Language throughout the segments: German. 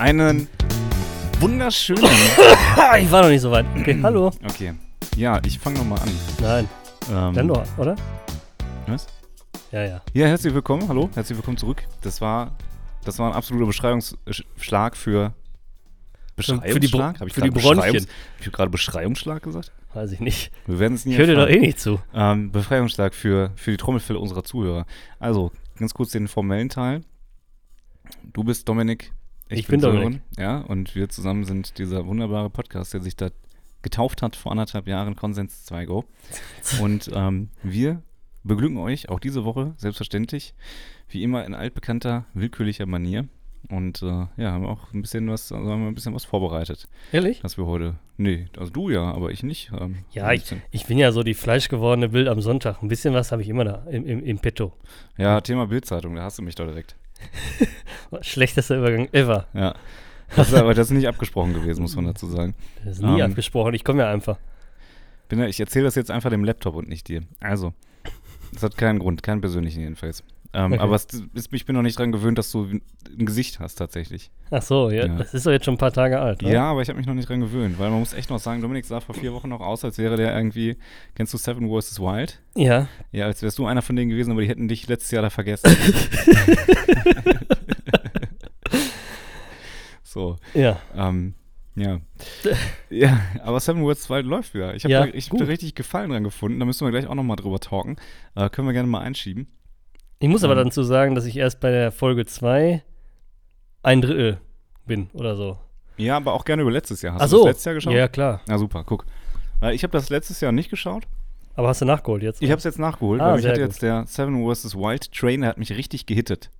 Einen wunderschönen. ich war noch nicht so weit. Okay, hallo. Okay. Ja, ich fange nochmal an. Nein, Ähm, dann doch, oder? Was? Ja, ja. Ja, herzlich willkommen. Hallo, herzlich willkommen zurück. Das war, das war ein absoluter Beschreibungsschlag für. für die Bro- Beschreibungsschlag? Hab ich für die gerade Bronchien. Hab ich gerade Beschreibungsschlag gesagt? Weiß ich nicht. Wir werden es nie Ich höre dir doch eh nicht zu. Ähm, Befreiungsschlag für, für die Trommelfälle unserer Zuhörer. Also, ganz kurz den formellen Teil. Du bist Dominik. Ich bin Dominik. Sören. Ja, und wir zusammen sind dieser wunderbare Podcast, der sich da getauft hat vor anderthalb Jahren, Konsens 2 Go. Und ähm, wir beglücken euch auch diese Woche, selbstverständlich, wie immer in altbekannter, willkürlicher Manier. Und äh, ja, haben auch ein bisschen was, also haben wir ein bisschen was vorbereitet, Ehrlich? dass wir heute. Nee, also du ja, aber ich nicht. Ähm, Ja, ich, ich bin ja so die fleischgewordene Bild am Sonntag. Ein bisschen was habe ich immer da im, im, im Petto. Ja, Thema Bildzeitung, da hast du mich doch direkt. Schlechtester Übergang ever. Ja. Das ist aber das ist nicht abgesprochen gewesen, muss man dazu sagen. Das ist nie Ähm. abgesprochen. Ich komme ja einfach. Bin ich erzähle das jetzt einfach dem Laptop und nicht dir. Also, das hat keinen Grund, keinen persönlichen jedenfalls. Ähm, Okay. Aber es ich bin noch nicht dran gewöhnt, dass du ein Gesicht hast tatsächlich. Ach so, ja, Ja. das ist doch jetzt schon ein paar Tage alt. oder? Ja, aber ich habe mich noch nicht dran gewöhnt, weil man muss echt noch sagen, Dominik sah vor vier Wochen noch aus, als wäre der irgendwie, kennst du Seven vs. Wild? Ja. Ja, als wärst du einer von denen gewesen, aber die hätten dich letztes Jahr da vergessen. so. Ja. Ähm, ja. ja, aber Seven Worlds 2 läuft wieder. Ich habe Ja, da, ich hab da richtig Gefallen dran gefunden. Da müssen wir gleich auch nochmal drüber talken. Äh, können wir gerne mal einschieben. Ich muss aber Ähm. dazu sagen, dass ich erst bei der Folge 2 ein Drittel bin oder so. Ja, aber auch gerne über letztes Jahr. Hast Ach du so. das letztes Jahr geschaut? Ja, klar. Na super, guck. Weil ich habe das letztes Jahr nicht geschaut. Aber hast du nachgeholt jetzt? Ich habe es jetzt nachgeholt, Ah, weil mich hat gut. jetzt der Seven vs. Wild Train, der hat mich richtig gehittet.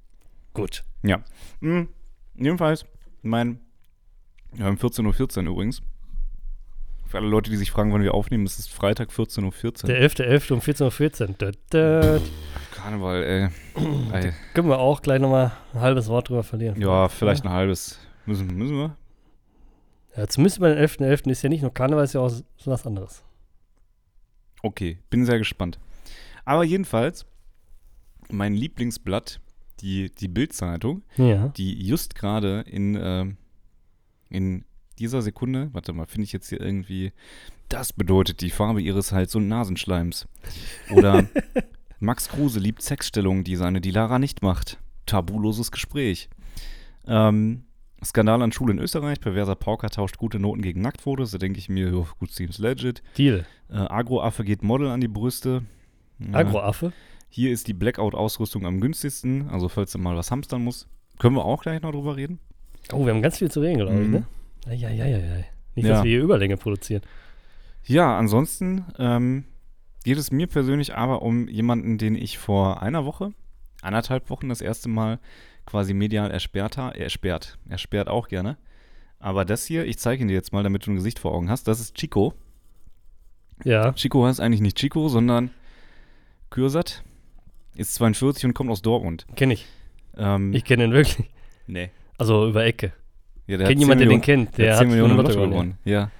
Gut. Ja. Mhm. Jedenfalls, mein, wir haben 14.14 Uhr übrigens. Für alle Leute, die sich fragen, wann wir aufnehmen, es ist Freitag 14.14 Uhr. Der 11.11. um 14.14 Uhr. Dö, dö. Karneval, ey. ey. Können wir auch gleich nochmal ein halbes Wort drüber verlieren. Ja, vielleicht ein halbes. Müssen, müssen wir? Ja, zumindest bei den 11.11. ist ja nicht nur Karneval, ist ja auch so was anderes. Okay, bin sehr gespannt. Aber jedenfalls, mein Lieblingsblatt, die, die Bild-Zeitung, Ja. die just gerade in, ähm, in dieser Sekunde, warte mal, finde ich jetzt hier irgendwie, das bedeutet die Farbe ihres Hals- und Nasenschleims. Oder Max Kruse liebt Sexstellungen, die seine Dilara nicht macht. Tabuloses Gespräch. Ähm, Skandal an Schule in Österreich, perverser Pauker tauscht gute Noten gegen Nacktfotos, da denke ich mir, jo, gut, seems legit. Deal. Äh, Agroaffe geht Model an die Brüste. Ja. Agroaffe. Hier ist die Blackout-Ausrüstung am günstigsten, also falls du mal was hamstern musst. Können wir auch gleich noch drüber reden? Oh, wir haben ganz viel zu reden, glaube ich, Mhm. ne? Eieieiei. Nicht, Ja. dass wir hier Überlänge produzieren. Ja, ansonsten ähm, geht es mir persönlich aber um jemanden, den ich vor einer Woche, anderthalb Wochen das erste Mal quasi medial ersperrt habe. Er ersperrt. Er sperrt auch gerne. Aber das hier, ich zeige ihn dir jetzt mal, damit du ein Gesicht vor Augen hast. Das ist Chico. Ja. Chico heißt eigentlich nicht Chico, sondern Kürsat. Ist 42 und kommt aus Dortmund. Kenne ich. Ähm, Ich kenne ihn wirklich. nee. Also über Ecke. Ja, der Kennt hat 10 jemand, der den kennt? Der Der hat hat 10 Millionen Lotto gewonnen. Ja.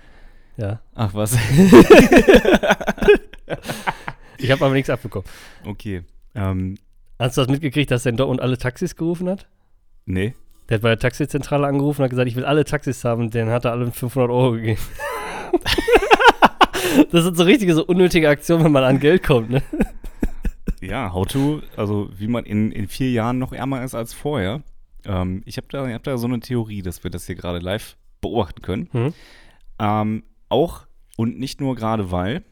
Ja. Ach was. Ich habe aber nichts abbekommen. okay. Ähm, Hast du das mitgekriegt, dass er in Dortmund alle Taxis gerufen hat? nee. Der hat bei der Taxizentrale angerufen und hat gesagt, ich will alle Taxis haben. Den hat er alle 500 Euro gegeben. das sind so richtige, so unnötige Aktionen, wenn man an Geld kommt, ne? Ja, how to, also wie man in, in vier Jahren noch ärmer ist als vorher. Ähm, ich habe da, ich hab da so eine Theorie, dass wir das hier gerade live beobachten können. Mhm. Ähm, auch und nicht nur gerade weil,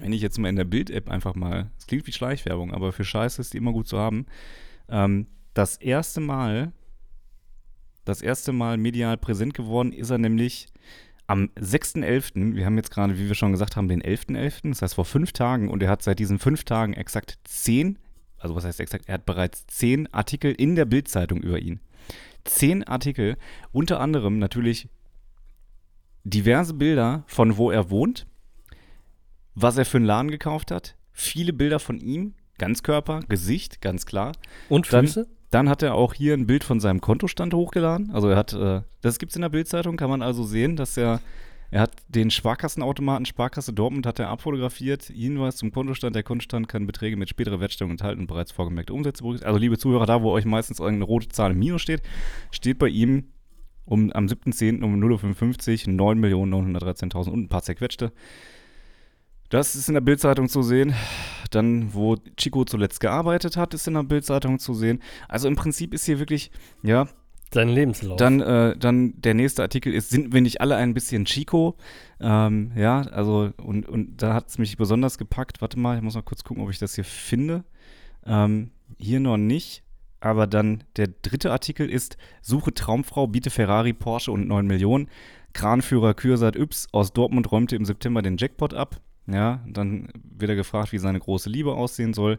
wenn ich jetzt mal in der Bild-App einfach mal, es klingt wie Schleichwerbung, aber für Scheiße ist die immer gut zu haben, ähm, das erste Mal, das erste Mal medial präsent geworden ist er nämlich am 6.11., wir haben jetzt gerade, wie wir schon gesagt haben, den 11.11., das heißt vor fünf Tagen und er hat seit diesen fünf Tagen exakt zehn, also was heißt exakt, er hat bereits zehn Artikel in der Bild-Zeitung über ihn. Zehn Artikel, unter anderem natürlich diverse Bilder von wo er wohnt, was er für einen Laden gekauft hat, viele Bilder von ihm, Ganzkörper, Gesicht, ganz klar. Und Dann- Füße? Dann hat er auch hier ein Bild von seinem Kontostand hochgeladen. Also er hat, äh, das gibt's in der Bildzeitung, kann man also sehen, dass er, er hat den Sparkassenautomaten Sparkasse Dortmund hat er abfotografiert. Hinweis zum Kontostand. Der Kontostand kann Beträge mit späterer Wertstellung enthalten und bereits vorgemerkte Umsätze berücksichtigen. Also liebe Zuhörer, da wo euch meistens irgendeine rote Zahl im Minus steht, steht bei ihm um, am 7.10. um 0.55 Uhr 9.913.000 und ein paar zerquetschte. Das ist in der Bildzeitung zu sehen. Dann, wo Chico zuletzt gearbeitet hat, ist in der Bildzeitung zu sehen. Also im Prinzip ist hier wirklich, ja, Sein Lebenslauf. dann, äh, dann der nächste Artikel ist, sind wir nicht alle ein bisschen Chico? Ähm, ja, also, und, und da hat es mich besonders gepackt. Warte mal, ich muss mal kurz gucken, ob ich das hier finde. Ähm, hier noch nicht. Aber dann der dritte Artikel ist: Suche Traumfrau, biete Ferrari, Porsche und 9 Millionen. Kranführer Kürsat Yps aus Dortmund räumte im September den Jackpot ab. Ja, dann wird er gefragt, wie seine große Liebe aussehen soll.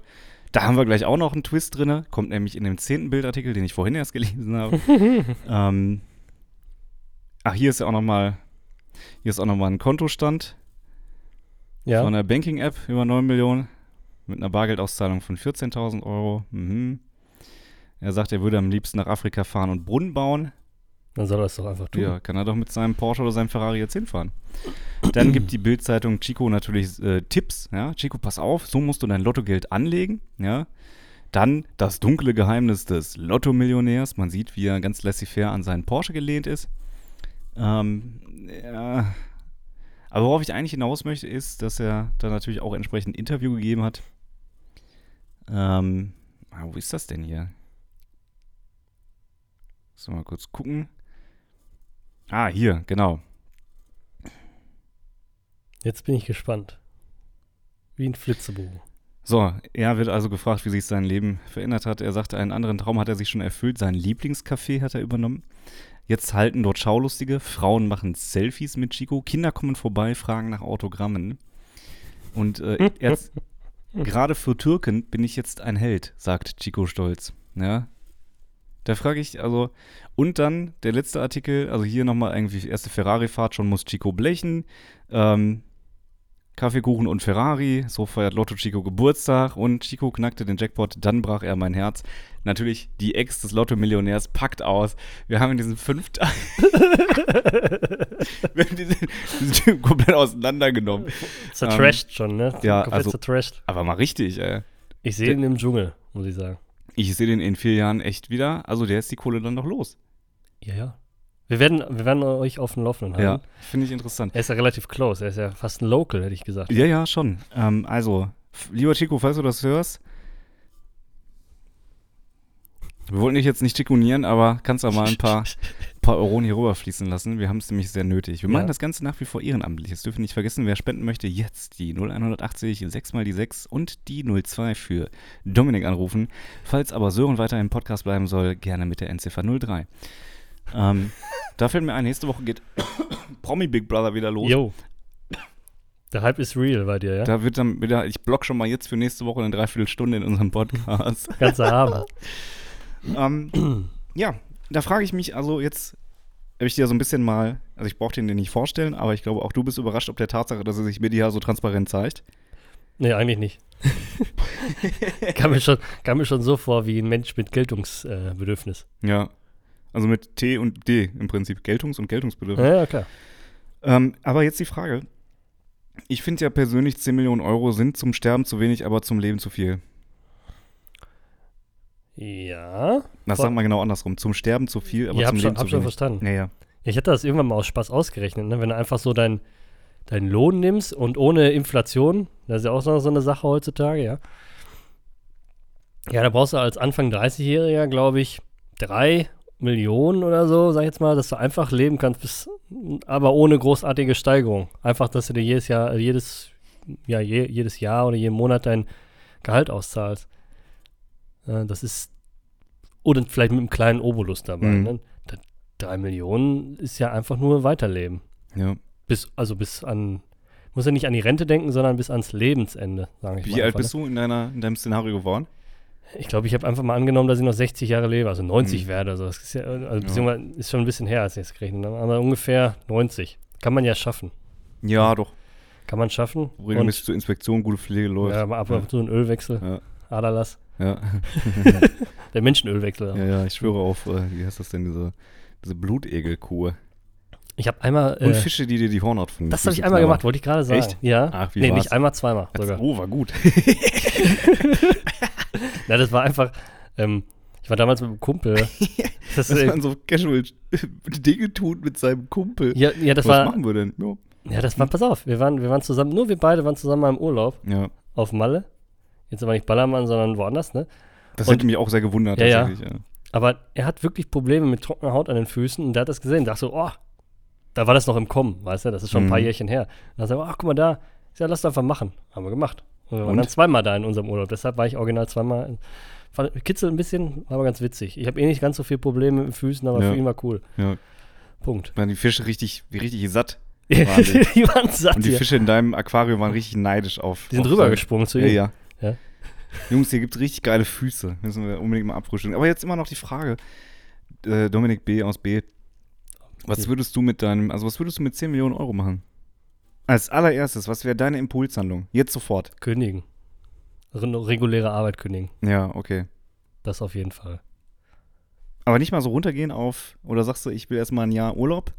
Da haben wir gleich auch noch einen Twist drin. Kommt nämlich in dem zehnten Bildartikel, den ich vorhin erst gelesen habe. ähm, ach, hier ist ja auch noch mal, hier ist auch ein Kontostand ja. von der Banking-App über 9 Millionen mit einer Bargeldauszahlung von 14.000 Euro. Mhm. Er sagt, er würde am liebsten nach Afrika fahren und Brunnen bauen. Dann soll er es doch einfach tun. Ja, kann er doch mit seinem Porsche oder seinem Ferrari jetzt hinfahren. Dann gibt die Bildzeitung Chico natürlich äh, Tipps. Ja, Chico, pass auf, so musst du dein Lottogeld anlegen. Ja. Dann das dunkle Geheimnis des Lotto-Millionärs. Man sieht, wie er ganz laissez-faire an seinen Porsche gelehnt ist. Ähm, ja. Aber worauf ich eigentlich hinaus möchte, ist, dass er da natürlich auch entsprechend ein Interview gegeben hat. Ähm, ah, wo ist das denn hier? So, mal kurz gucken. Ah, hier, genau. Jetzt bin ich gespannt. Wie ein Flitzebogen. So, er wird also gefragt, wie sich sein Leben verändert hat. Er sagte, einen anderen Traum hat er sich schon erfüllt. Sein Lieblingscafé hat er übernommen. Jetzt halten dort Schaulustige. Frauen machen Selfies mit Chico. Kinder kommen vorbei, fragen nach Autogrammen. Und äh, jetzt, gerade für Türken bin ich jetzt ein Held, sagt Chico stolz. Ja. Da frage ich, also, und dann der letzte Artikel, also hier nochmal irgendwie erste Ferrari-Fahrt, schon muss Chico blechen. Ähm, Kaffeekuchen und Ferrari, so feiert Lotto Chico Geburtstag und Chico knackte den Jackpot, dann brach er mein Herz. Natürlich, die Ex des Lotto-Millionärs packt aus. Wir haben in diesen fünf Tagen wir haben diesen, diesen Typen komplett auseinandergenommen. Zertrashed schon, ne? Ähm, ja, Komplett also- zertrashed. Aber mal richtig, ey. Ich sehe ihn im Dschungel, muss ich sagen. Ich sehe den in vier Jahren echt wieder. Also der ist die Kohle dann noch los. Ja, ja. Wir werden, wir werden euch auf dem Laufenden Ja, halten. finde ich interessant. Er ist ja relativ close. Er ist ja fast ein Local, hätte ich gesagt. Ja, ja, schon. Ähm, also, lieber Chico, falls du das hörst, wir wollten dich jetzt nicht chikunieren, aber kannst auch mal ein paar, paar Euronen hier rüberfließen lassen. Wir haben es nämlich sehr nötig. Wir Ja. machen das Ganze nach wie vor ehrenamtlich. Es dürfen nicht vergessen, wer spenden möchte, jetzt die 0180 6 mal die 6 und die 02 für Dominik anrufen. Falls aber Sören weiter im Podcast bleiben soll, gerne mit der Endziffer 03. Ähm, da fällt mir ein, nächste Woche geht Promi Big Brother wieder los. Yo. Der Hype ist real bei dir, ja? Da wird dann wieder, ich block schon mal jetzt für nächste Woche eine Dreiviertelstunde in unserem Podcast. Ganze Abend. ähm, ja, da frage ich mich, also jetzt habe ich dir so ein bisschen mal, also ich brauche den dir nicht vorstellen, aber ich glaube auch du bist überrascht ob der Tatsache, dass er sich medial so transparent zeigt. Nee, eigentlich nicht. kam, mir schon, kam mir schon so vor wie ein Mensch mit Geltungsbedürfnis. Bedürfnis. Ja. Also mit T und D im Prinzip, Geltungs- und Geltungsbedürfnis. ja, ja, klar. Ähm, aber jetzt die Frage. Ich finde ja persönlich 10 Millionen Euro sind zum Sterben zu wenig, aber zum Leben zu viel. Ja. Das sagt man genau andersrum. Zum Sterben zu viel, aber ja, zum hab Leben schon, hab zu schon wenig. verstanden. Ja, ja. Ich hatte das irgendwann mal aus Spaß ausgerechnet, ne? wenn du einfach so deinen dein Lohn nimmst und ohne Inflation, das ist ja auch so so eine Sache heutzutage, ja. Ja, da brauchst du als Anfang 30-Jähriger, glaube ich, drei Millionen oder so, sag ich jetzt mal, dass du einfach leben kannst, bis, aber ohne großartige Steigerung. Einfach, dass du dir jedes Jahr, jedes, ja, je, jedes Jahr oder jeden Monat dein Gehalt auszahlst. Äh, das ist, oder vielleicht mit einem kleinen Obolus dabei. Mhm. Ne? Drei Millionen ist ja einfach nur Weiterleben. ja. Bis, also bis an, muss ja nicht an die Rente denken, sondern bis ans Lebensende, sage ich mal. Wie alt bist du in, deiner, in deinem Szenario geworden? ne? Ich glaube, ich habe einfach mal angenommen, dass ich noch 60 Jahre lebe, also 90 Mhm. werde. Also das ist ja, also Ja. ist schon ein bisschen her, als ich es gerechnet habe. Aber ungefähr 90. Kann man ja schaffen. Ja, doch. Kann man schaffen. Regelmäßig zur Inspektion, gute Pflege läuft. ja, mal ab und zu ein Ölwechsel, Ja. Aderlass. Ja. Der Menschenölwechsel. ja, ja, ich schwöre auf, äh, wie heißt das denn, diese, diese Blutegelkur. Ich habe einmal. Und Äh, Fische, die dir die Hornhaut von den das habe ich einmal gemacht, wollte ich gerade sagen. Echt? Ja. Ach, wie nee, war's? nicht einmal, zweimal sogar. Oh, war gut. Na, das war einfach, ähm, ich war damals mit einem Kumpel. das dass man so casual Dinge tut mit seinem Kumpel. ja, ja, das Was war. machen wir denn? Ja. Ja, das war, pass auf, wir waren, wir waren zusammen, nur wir beide waren zusammen mal im Urlaub ja. auf Malle. Jetzt aber nicht Ballermann, sondern woanders, ne? Das Und- hätte mich auch sehr gewundert, Ja, ja. tatsächlich. Ja. Aber er hat wirklich Probleme mit trockener Haut an den Füßen und der hat das gesehen. Dachte so, oh, da war das noch im Kommen, weißt du, das ist schon ein paar Mhm. Jährchen her. Da hat er, ach, guck mal da, sag, lass doch einfach machen. Haben wir gemacht. Und wir waren Und? dann zweimal da in unserem Urlaub. Deshalb war ich original zweimal. Fand- Kitzelt ein bisschen, war aber ganz witzig. Ich habe eh nicht ganz so viel Probleme mit den Füßen, aber Ja. für ihn war cool. Ja. Punkt. Waren die Fische richtig, richtig satt. die Wahnsinn. waren satt Und die hier. Fische in deinem Aquarium waren richtig neidisch auf. Die sind rübergesprungen zu Ja, ihm. ja. Ja. Jungs, hier gibt es richtig geile Füße. Müssen wir unbedingt mal abfrühstücken. Aber jetzt immer noch die Frage, äh, Dominik B. aus B. Was würdest du mit deinem, also was würdest du mit 10 Millionen Euro machen? Als allererstes, was wäre deine Impulshandlung? Jetzt sofort. Kündigen. Re reguläre Arbeit kündigen. Ja, okay. Das auf jeden Fall. Aber nicht mal so runtergehen auf, oder sagst du, ich will erstmal ein Jahr Urlaub?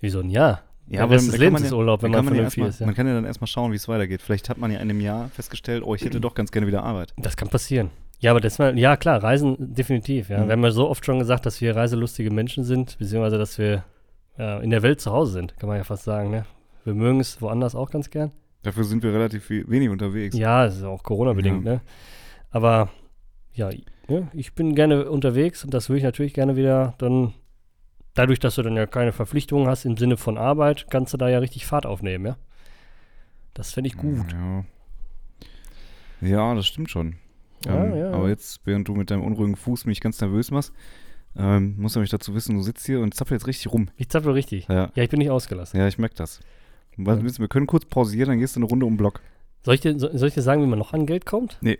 Wieso ein Jahr? Ja, aber man ist ja- Urlaub, wenn man kann ja vernünftig erstmal- ist. Ja. Man kann ja dann erstmal schauen, wie es weitergeht. Vielleicht hat man ja in einem Jahr festgestellt, oh, ich hätte doch ganz gerne wieder Arbeit. Das kann passieren. Ja, aber das mal, ja klar, Reisen definitiv. Ja. Mhm. Wir haben ja so oft schon gesagt, dass wir reiselustige Menschen sind, beziehungsweise dass wir ja, in der Welt zu Hause sind, kann man ja fast sagen. Ne? Wir mögen es woanders auch ganz gern. Dafür sind wir relativ we- wenig unterwegs. Ja, das ist auch Corona-bedingt, Ja. ne? Aber ja, ja, ich bin gerne unterwegs und das will ich natürlich gerne wieder dann. Dadurch, dass du dann ja keine Verpflichtungen hast im Sinne von Arbeit, kannst du da ja richtig Fahrt aufnehmen, ja? Das fände ich gut. Ja. ja, das stimmt schon. Ja, ähm, ja. Aber jetzt, während du mit deinem unruhigen Fuß mich ganz nervös machst, ähm, musst du mich dazu wissen, du sitzt hier und zappelst richtig rum. Ich zappel richtig. Ja, ich bin nicht ausgelassen. ja ich merke das. Was, Wir können kurz pausieren, dann gehst du eine Runde um den Block. Soll ich, dir, so- soll ich dir sagen, wie man noch an Geld kommt? Nee.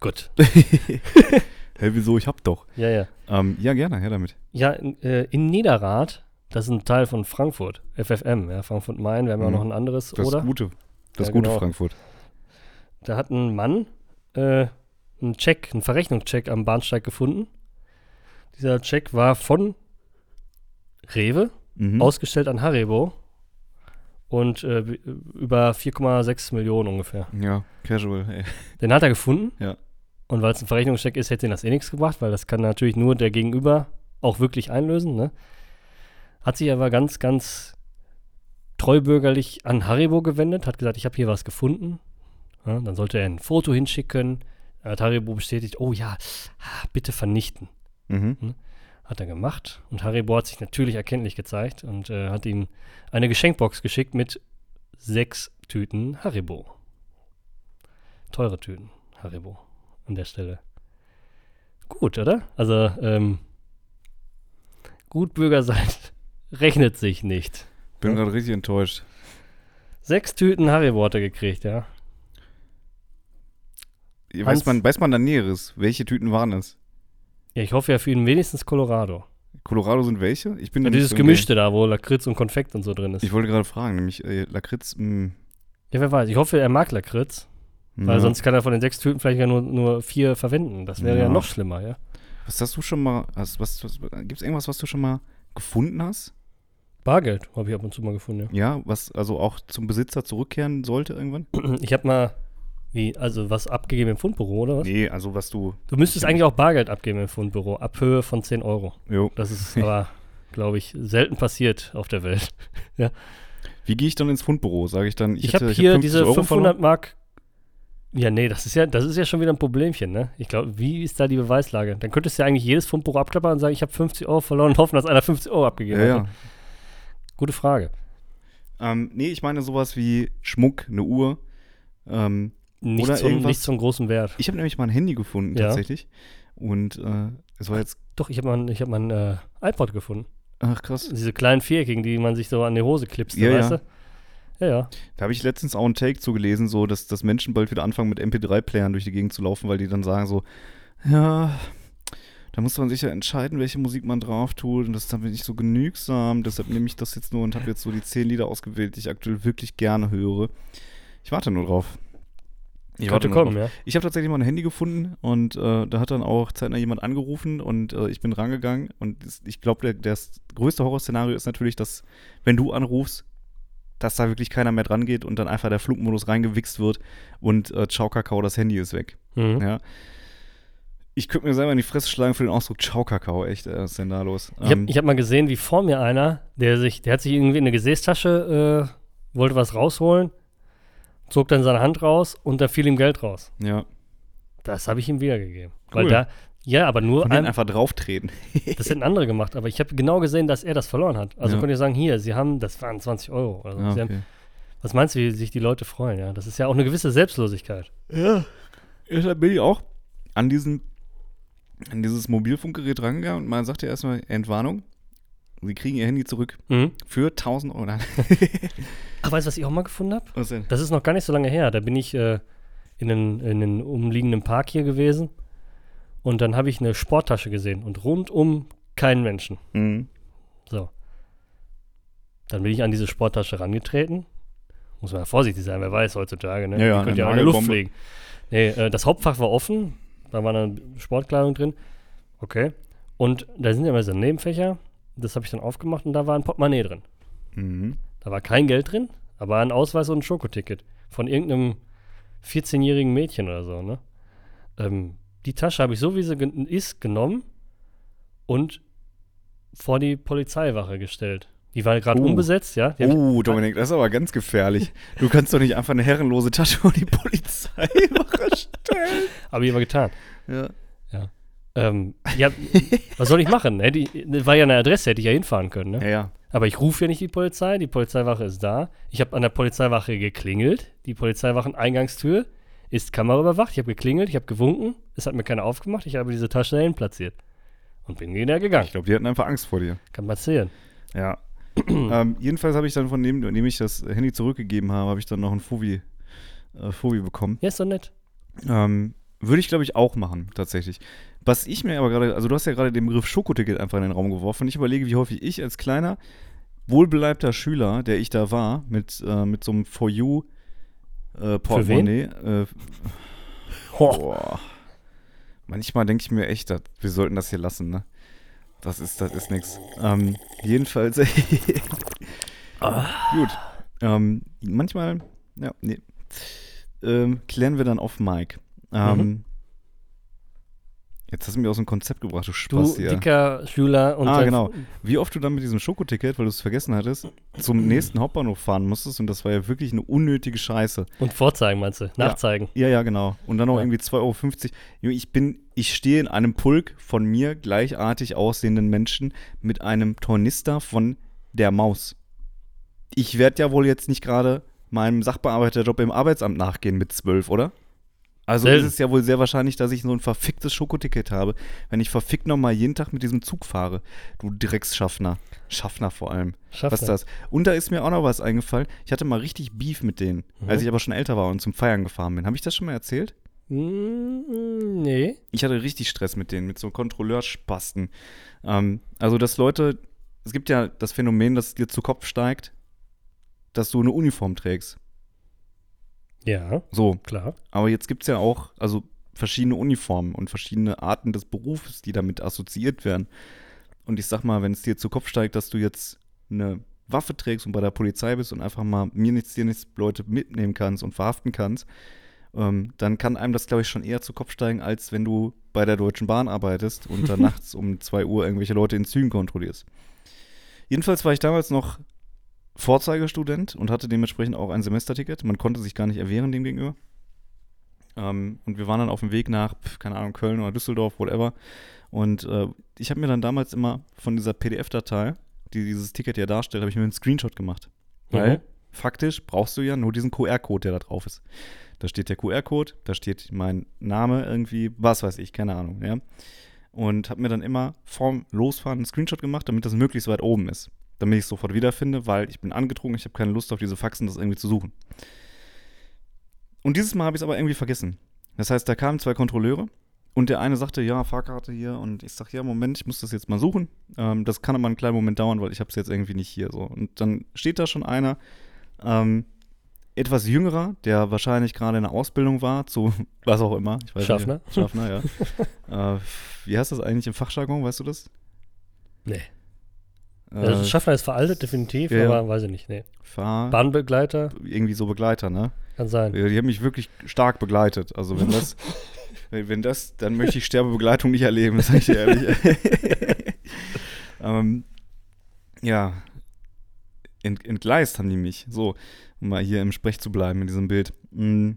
Gut. Hä, wieso? Ich hab doch. Ja, ja. Ähm, ja, gerne, her damit. Ja, in, äh, in Niederrad, das ist ein Teil von Frankfurt, FFM, ja, Frankfurt-Main, wir haben ja Mhm. noch ein anderes, Das oder? Gute. Das Ja, gute genau. Frankfurt. Da hat ein Mann äh, einen Check, einen Verrechnungscheck am Bahnsteig gefunden. Dieser Check war von Rewe, Mhm. ausgestellt an Haribo und äh, über 4,6 Millionen ungefähr. Ja, casual, ey. Den hat er gefunden. Ja. Und weil es ein Verrechnungscheck ist, hätte ihn das eh nichts gebracht, weil das kann natürlich nur der Gegenüber auch wirklich einlösen. Ne? Hat sich aber ganz, ganz treubürgerlich an Haribo gewendet, hat gesagt, ich habe hier was gefunden. Ja, dann sollte er ein Foto hinschicken. Hat Haribo bestätigt, oh ja, ah, bitte vernichten. Mhm. Hat er gemacht. Und Haribo hat sich natürlich erkenntlich gezeigt und äh, hat ihm eine Geschenkbox geschickt mit sechs Tüten Haribo. Teure Tüten Haribo an der Stelle. Gut, oder? Also, ähm, Gutbürger sein rechnet sich nicht. Bin gerade richtig enttäuscht. Sechs Tüten er gekriegt, ja. Weiß man, weiß man da Näheres? Welche Tüten waren es? Ja, ich hoffe ja für ihn wenigstens Colorado. Colorado sind welche? Ich bin Ja, dieses Gemischte da, wo Lakritz und Konfekt und so drin ist. Ich wollte gerade fragen, nämlich äh, Lakritz, mh, Ja, wer weiß. Ich hoffe, er mag Lakritz. Weil ja. sonst kann er von den sechs Tüten vielleicht ja nur, nur vier verwenden. Das wäre ja. Ja. noch schlimmer, ja. Was hast du schon mal, hast, was, was, gibt es irgendwas, was du schon mal gefunden hast? Bargeld habe ich ab und zu mal gefunden, Ja, was also auch zum Besitzer zurückkehren sollte irgendwann? ja. Ich habe mal, wie, also was abgegeben im Fundbüro, oder was? Nee, also was du, Du müsstest eigentlich auch Bargeld abgeben im Fundbüro, ab Höhe von 10 Euro. jo. Das ist aber, glaube ich, selten passiert auf der Welt. Wie gehe ich dann ins Fundbüro? Sage ich dann, ich, Ich, habe hab hier 50 diese Euro 500 Mark. Ja, nee, das ist ja, das ist ja schon wieder ein Problemchen, ne? Ich glaube, wie ist da die Beweislage? Dann könntest du ja eigentlich jedes Fundbüro abklappern und sagen, ich habe 50 Euro verloren und hoffen, dass einer 50 Euro abgegeben. Ja, hat. ja. Gute Frage. Ähm, nee, ich meine sowas wie Schmuck, eine Uhr. Ähm, Nichts Oder von, irgendwas- nichts von großem Wert. ich habe nämlich mal ein Handy gefunden, Ja. tatsächlich. Und äh, es war jetzt, Doch, ich habe mal, ich hab mal ein äh, iPod gefunden. ach krass. Diese kleinen viereckigen, die man sich so an die Hose klipst, Ja, weißt ja. du? Ja, ja. Da habe ich letztens auch einen Take zugelesen, so dass, dass Menschen bald wieder anfangen mit MP3-Playern durch die Gegend zu laufen, weil die dann sagen so, ja, da muss man sich ja entscheiden, welche Musik man drauf tut und das ist dann nicht so genügsam, deshalb nehme ich das jetzt nur und habe jetzt so die zehn Lieder ausgewählt, die ich aktuell wirklich gerne höre. Ich warte nur drauf. Ich Könnte nur kommen, drauf. ja. Ich habe tatsächlich mal ein Handy gefunden und äh, da hat dann auch zeitnah jemand angerufen und äh, ich bin rangegangen und ich glaube, das größte Horrorszenario ist natürlich, dass wenn du anrufst, dass da wirklich keiner mehr dran geht und dann einfach der Flugmodus reingewichst wird und äh, ciao Kakao, das Handy ist weg. Mhm. Ja. Ich könnte mir selber in die Fresse schlagen für den Ausdruck Ciao Kakao, echt, äh, was ist denn da los? Ich habe Ähm, ich hab mal gesehen, wie vor mir einer, der sich, der hat sich irgendwie in eine Gesäßtasche, äh, wollte was rausholen, zog dann seine Hand raus und da fiel ihm Geld raus. ja, Das habe ich ihm wiedergegeben. Weil Cool. da, ja, aber nur und den ein, einfach drauftreten. das hätten andere gemacht, aber ich habe genau gesehen, dass er das verloren hat. Also Ja. könnt ihr sagen, hier, sie haben, das waren 20 Euro. Oder so. Ah, sie haben, okay. was meinst du, wie sich die Leute freuen? Ja, das ist ja auch eine gewisse Selbstlosigkeit. Ja, deshalb bin ich auch an diesen, an dieses Mobilfunkgerät rangegangen und man sagte erstmal, Entwarnung, Sie kriegen Ihr Handy zurück Mhm. für 1000 Euro. Ach, weißt du, was ich auch mal gefunden habe? Was denn? Das ist noch gar nicht so lange her. Da bin ich äh, in den, in den umliegenden Park hier gewesen und dann habe ich eine Sporttasche gesehen und rundum keinen Menschen. Mhm. So. Dann bin ich an diese Sporttasche rangetreten. Muss man ja vorsichtig sein, wer weiß heutzutage, ne? Ja, ja, Die könnte ja auch in der Luft Nagelbombe. fliegen. Nee, äh, das Hauptfach war offen. Da war eine Sportkleidung drin. Okay. Und da sind ja immer so Nebenfächer. Das habe ich dann aufgemacht und da war ein Portemonnaie drin. Mhm. Da war kein Geld drin, aber ein Ausweis und ein Schokoticket von irgendeinem 14-jährigen Mädchen oder so, ne? Ähm, die Tasche habe ich so, wie sie gen ist, genommen und vor die Polizeiwache gestellt. Die war gerade Oh. unbesetzt, ja? Die Oh, Dominik, das ist aber ganz gefährlich. Du kannst doch nicht einfach eine herrenlose Tasche vor die Polizeiwache stellen. habe ich aber getan. Ja. Ähm, ja, was soll ich machen? Hätte ich, war ja eine Adresse, hätte ich ja hinfahren können, ne? Ja, ja. Aber ich rufe ja nicht die Polizei, die Polizeiwache ist da. Ich habe an der Polizeiwache geklingelt. Die Polizeiwachen-Eingangstür ist kameraüberwacht. Ich habe geklingelt, ich habe gewunken. Es hat mir keiner aufgemacht. Ich habe diese Tasche dahin platziert. Und bin wieder gegangen. Ich glaube, die hatten einfach Angst vor dir. Kann passieren. Ja. ähm, jedenfalls habe ich dann von dem, dem ich das Handy zurückgegeben habe, habe ich dann noch ein Fovi, äh, Fovi bekommen. Ja, ist doch nett. Ähm, würde ich, glaube ich, auch machen, tatsächlich. Was ich mir aber gerade, also du hast ja gerade den Begriff Schokoticket einfach in den Raum geworfen ich überlege, wie häufig ich als kleiner, wohlbeleibter Schüler, der ich da war, mit, äh, mit so einem For You äh, Portemonnaie, äh, Ho. boah. Manchmal denke ich mir echt, dass, wir sollten das hier lassen, ne? Das ist, das ist nix. Ähm, jedenfalls, gut. Ähm, manchmal, ja, nee. Ähm, klären wir dann auf Mike. Ähm, Mhm. Jetzt hast du mich aus dem Konzept gebracht, du Du Spaß hier. dicker Schüler und Ah, genau. Wie oft du dann mit diesem Schokoticket, weil du es vergessen hattest, zum nächsten Hauptbahnhof fahren musstest und das war ja wirklich eine unnötige Scheiße. Und vorzeigen, meinst du? Nachzeigen. Ja, ja, genau. Und dann noch Ja. irgendwie 2,50 Euro. Junge, Ich bin, ich stehe in einem Pulk von mir gleichartig aussehenden Menschen mit einem Tornister von der Maus. Ich werde ja wohl jetzt nicht gerade meinem Sachbearbeiterjob im Arbeitsamt nachgehen mit zwölf, oder? Also Selten. ist es ja wohl sehr wahrscheinlich, dass ich so ein verficktes Schokoticket habe, wenn ich verfickt nochmal jeden Tag mit diesem Zug fahre. Du Drecksschaffner. Schaffner vor allem. Schafft Was ist das? Und da ist mir auch noch was eingefallen. Ich hatte mal richtig Beef mit denen, Mhm. als ich aber schon älter war und zum Feiern gefahren bin. Habe ich das schon mal erzählt? Mm, nee. Ich hatte richtig Stress mit denen, mit so Kontrolleurspasten. Ähm, also, dass Leute, es gibt ja das Phänomen, dass es dir zu Kopf steigt, dass du eine Uniform trägst. Ja, So, klar. aber jetzt gibt es ja auch, also verschiedene Uniformen und verschiedene Arten des Berufs, die damit assoziiert werden. Und ich sag mal, wenn es dir zu Kopf steigt, dass du jetzt eine Waffe trägst und bei der Polizei bist und einfach mal mir nichts, dir nichts Leute mitnehmen kannst und verhaften kannst, ähm, dann kann einem das, glaube ich, schon eher zu Kopf steigen, als wenn du bei der Deutschen Bahn arbeitest und dann nachts um 2 Uhr irgendwelche Leute in Zügen kontrollierst. Jedenfalls war ich damals noch Vorzeigestudent und hatte dementsprechend auch ein Semesterticket. Man konnte sich gar nicht erwehren dem gegenüber. Ähm, und wir waren dann auf dem Weg nach, keine Ahnung, Köln oder Düsseldorf, whatever. Und äh, ich habe mir dann damals immer von dieser PDF-Datei, die dieses Ticket ja darstellt, habe ich mir einen Screenshot gemacht. Weil Mhm. faktisch brauchst du ja nur diesen QR-Code, der da drauf ist. Da steht der QR-Code, da steht mein Name irgendwie, was weiß ich, keine Ahnung, ja. Und habe mir dann immer vorm Losfahren einen Screenshot gemacht, damit das möglichst weit oben ist. Damit ich es sofort wiederfinde, weil ich bin angetrunken, ich habe keine Lust auf diese Faxen, das irgendwie zu suchen. Und dieses Mal habe ich es aber irgendwie vergessen. Das heißt, da kamen zwei Kontrolleure und der eine sagte, ja, Fahrkarte hier. Und ich sage, ja, Moment, ich muss das jetzt mal suchen. Ähm, das kann aber einen kleinen Moment dauern, weil ich habe es jetzt irgendwie nicht hier. So. Und dann steht da schon einer, ähm, etwas jüngerer, der wahrscheinlich gerade in der Ausbildung war, zu was auch immer. Ich weiß Schaffner. Nicht, Schaffner, ja. äh, wie heißt das eigentlich im Fachjargon, weißt du das? Nee. Äh, Also Schaffner ist veraltet, definitiv, ja, aber weiß ich nicht. Nee. Fahr Bahnbegleiter, irgendwie so Begleiter, ne? kann sein. Die haben mich wirklich stark begleitet. Also wenn das, Wenn das, dann möchte ich Sterbebegleitung nicht erleben, das sag ich dir ehrlich. ähm, ja, Ent, entgleist haben die mich. So, um mal hier im Sprech zu bleiben in diesem Bild. Mm.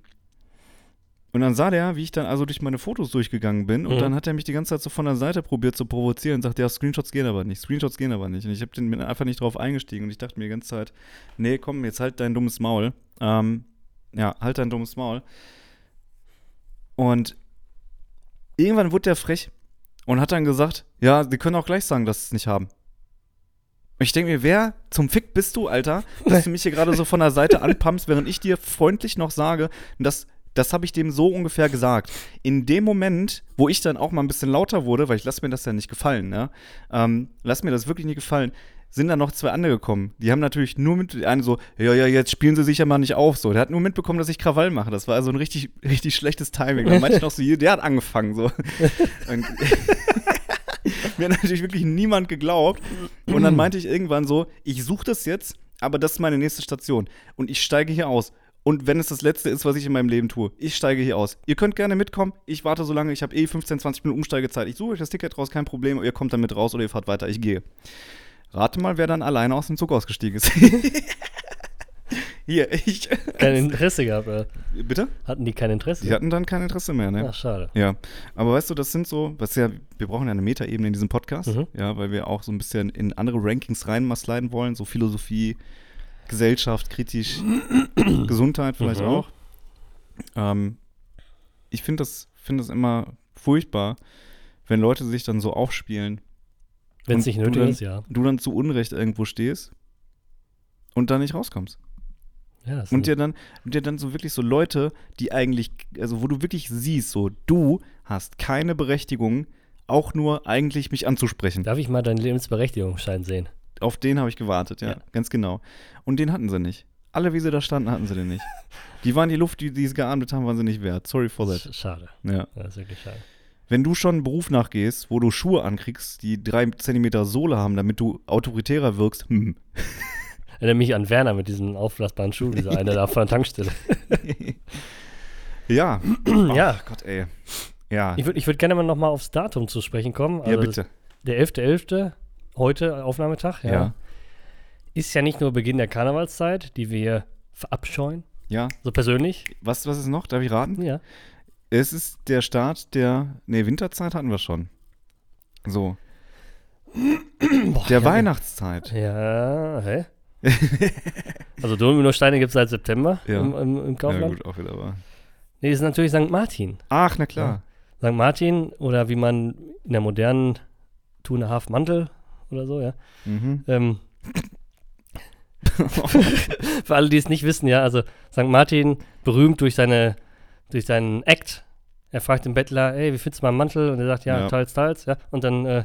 Und dann sah der, wie ich dann also durch meine Fotos durchgegangen bin und Mhm. dann hat er mich die ganze Zeit so von der Seite probiert zu provozieren und sagte, ja, Screenshots gehen aber nicht, Screenshots gehen aber nicht. Und ich hab den, bin einfach nicht drauf eingestiegen und ich dachte mir die ganze Zeit, nee, komm, jetzt halt dein dummes Maul. Ähm, ja, halt dein dummes Maul. Und irgendwann wurde der frech und hat dann gesagt, ja, die können auch gleich sagen, dass sie es nicht haben. Und ich denke mir, wer zum Fick bist du, Alter, dass du mich hier gerade so von der Seite anpumpst, während ich dir freundlich noch sage, das, das habe ich dem so ungefähr gesagt. In dem Moment, wo ich dann auch mal ein bisschen lauter wurde, weil ich lasse mir das ja nicht gefallen, ne? Ähm, lass mir das wirklich nicht gefallen, sind dann noch zwei andere gekommen. Die haben natürlich nur mit, der eine so, ja, ja, jetzt spielen sie sich ja mal nicht auf, so. Der hat nur mitbekommen, dass ich Krawall mache. Das war also ein richtig, richtig schlechtes Timing. Dann meinte ich noch so, der hat angefangen, so. Und mir hat natürlich wirklich niemand geglaubt. Und dann meinte ich irgendwann so, ich suche das jetzt, aber das ist meine nächste Station. Und ich steige hier aus. Und wenn es das Letzte ist, was ich in meinem Leben tue, ich steige hier aus. Ihr könnt gerne mitkommen. Ich warte so lange. Ich habe eh 15, 20 Minuten Umsteigezeit. Ich suche euch das Ticket raus, kein Problem. Ihr kommt dann mit raus oder ihr fahrt weiter. Ich gehe. Rate mal, wer dann alleine aus dem Zug ausgestiegen ist. hier, ich. Kein Interesse gehabt, äh. Bitte? Hatten die kein Interesse? Die hatten dann kein Interesse mehr, ne? Ach, schade. Ja, aber weißt du, das sind so, was ja, wir brauchen ja eine Metaebene in diesem Podcast, Mhm. ja, weil wir auch so ein bisschen in andere Rankings rein mal sliden wollen, so Philosophie, Gesellschaft, kritisch, Gesundheit vielleicht Mhm. auch. Ähm, ich finde das, finde das immer furchtbar, wenn Leute sich dann so aufspielen, Wenn es nicht nötig dann- ist, ja. du dann zu Unrecht irgendwo stehst und da nicht rauskommst. ja das Und dir dann, und dir dann so wirklich so Leute, die eigentlich, also wo du wirklich siehst, so, du hast keine Berechtigung, auch nur eigentlich mich anzusprechen. Darf ich mal deinen Lebensberechtigungsschein sehen? Auf den habe ich gewartet, ja, Ja. ganz genau. Und den hatten sie nicht. Alle, wie sie da standen, hatten sie den nicht. Die waren die Luft, die, die sie geatmet haben, waren sie nicht wert. Sorry for that. Sch- Schade. Ja. Das ist wirklich schade. Wenn du schon einen Beruf nachgehst, wo du Schuhe ankriegst, die drei Zentimeter Sohle haben, damit du autoritärer wirkst, hm. Erinnere mich an Werner mit diesen aufblasbaren Schuhen, dieser eine da von der Tankstelle. Ja. ja, Ach Gott, ey. Ja. ich würde ich würd gerne mal nochmal aufs Datum zu sprechen kommen. ja, Also bitte. Der 11.11., heute Aufnahmetag, ja, Ja. ist ja nicht nur Beginn der Karnevalszeit, die wir verabscheuen, Ja. so persönlich. Was, was ist noch? Darf ich raten? Ja. Es ist der Start der. Ne, Winterzeit hatten wir schon. So. Boah, Der ja, Weihnachtszeit. Ja, hä? also Dominosteine gibt es seit September Ja. im, im, im Ja, Kaufland. gut, auch wieder aber. nee, ist natürlich St. Martin. Ach, na klar. St. Martin oder wie man in der modernen Two and a Half Mantel oder so, ja. Mhm. Ähm, für alle, die es nicht wissen, ja, also St. Martin berühmt durch seine, durch seinen Act. Er fragt den Bettler, ey, wie findest du meinen Mantel? Und er sagt, ja, Ja. teils, teils, ja. Und dann äh,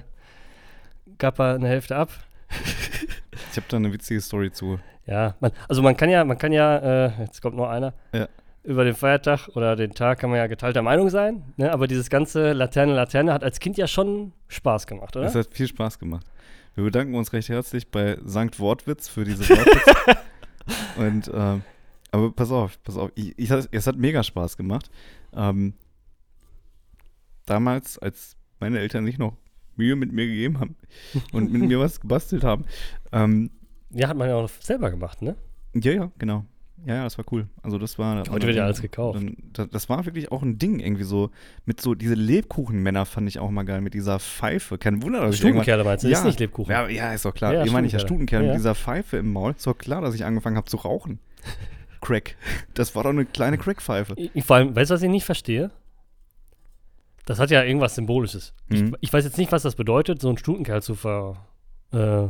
gab er eine Hälfte ab. Ich habe da eine witzige Story zu. Ja, man, also man kann ja, man kann ja, äh, jetzt kommt noch einer, Ja. über den Feiertag oder den Tag kann man ja geteilter Meinung sein, ne? aber dieses ganze Laterne, Laterne hat als Kind ja schon Spaß gemacht, oder? Es hat viel Spaß gemacht. Wir bedanken uns recht herzlich bei Sankt Wortwitz für diese Wortwitz. Und, ähm, aber pass auf, pass auf. Ich, ich, es hat mega Spaß gemacht. Ähm, damals, als meine Eltern sich noch Mühe mit mir gegeben haben und mit mir was gebastelt haben. Ähm, Ja, hat man ja auch selber gemacht, ne? ja, ja, genau. Ja, ja, das war cool. Also das war. Heute wird ja alles gekauft. Dann, das, war wirklich auch ein Ding irgendwie so. Mit so, diese Lebkuchenmänner fand ich auch mal geil, mit dieser Pfeife. Kein Wunder, dass ich Stubenkerle meinst du, Ja. ist nicht Lebkuchen. Ja, ja, ist doch klar. Ja, Ja, meine ich ja. Stutenkerl Ja. mit dieser Pfeife im Maul. Ist doch klar, dass ich angefangen habe zu rauchen. Crack. Das war doch eine kleine Crackpfeife. Ich, ich- vor allem, weißt du, was ich nicht verstehe? Das hat ja irgendwas Symbolisches. Mhm. Ich, ich weiß jetzt nicht, was das bedeutet, so einen Stutenkerl zu ver, äh,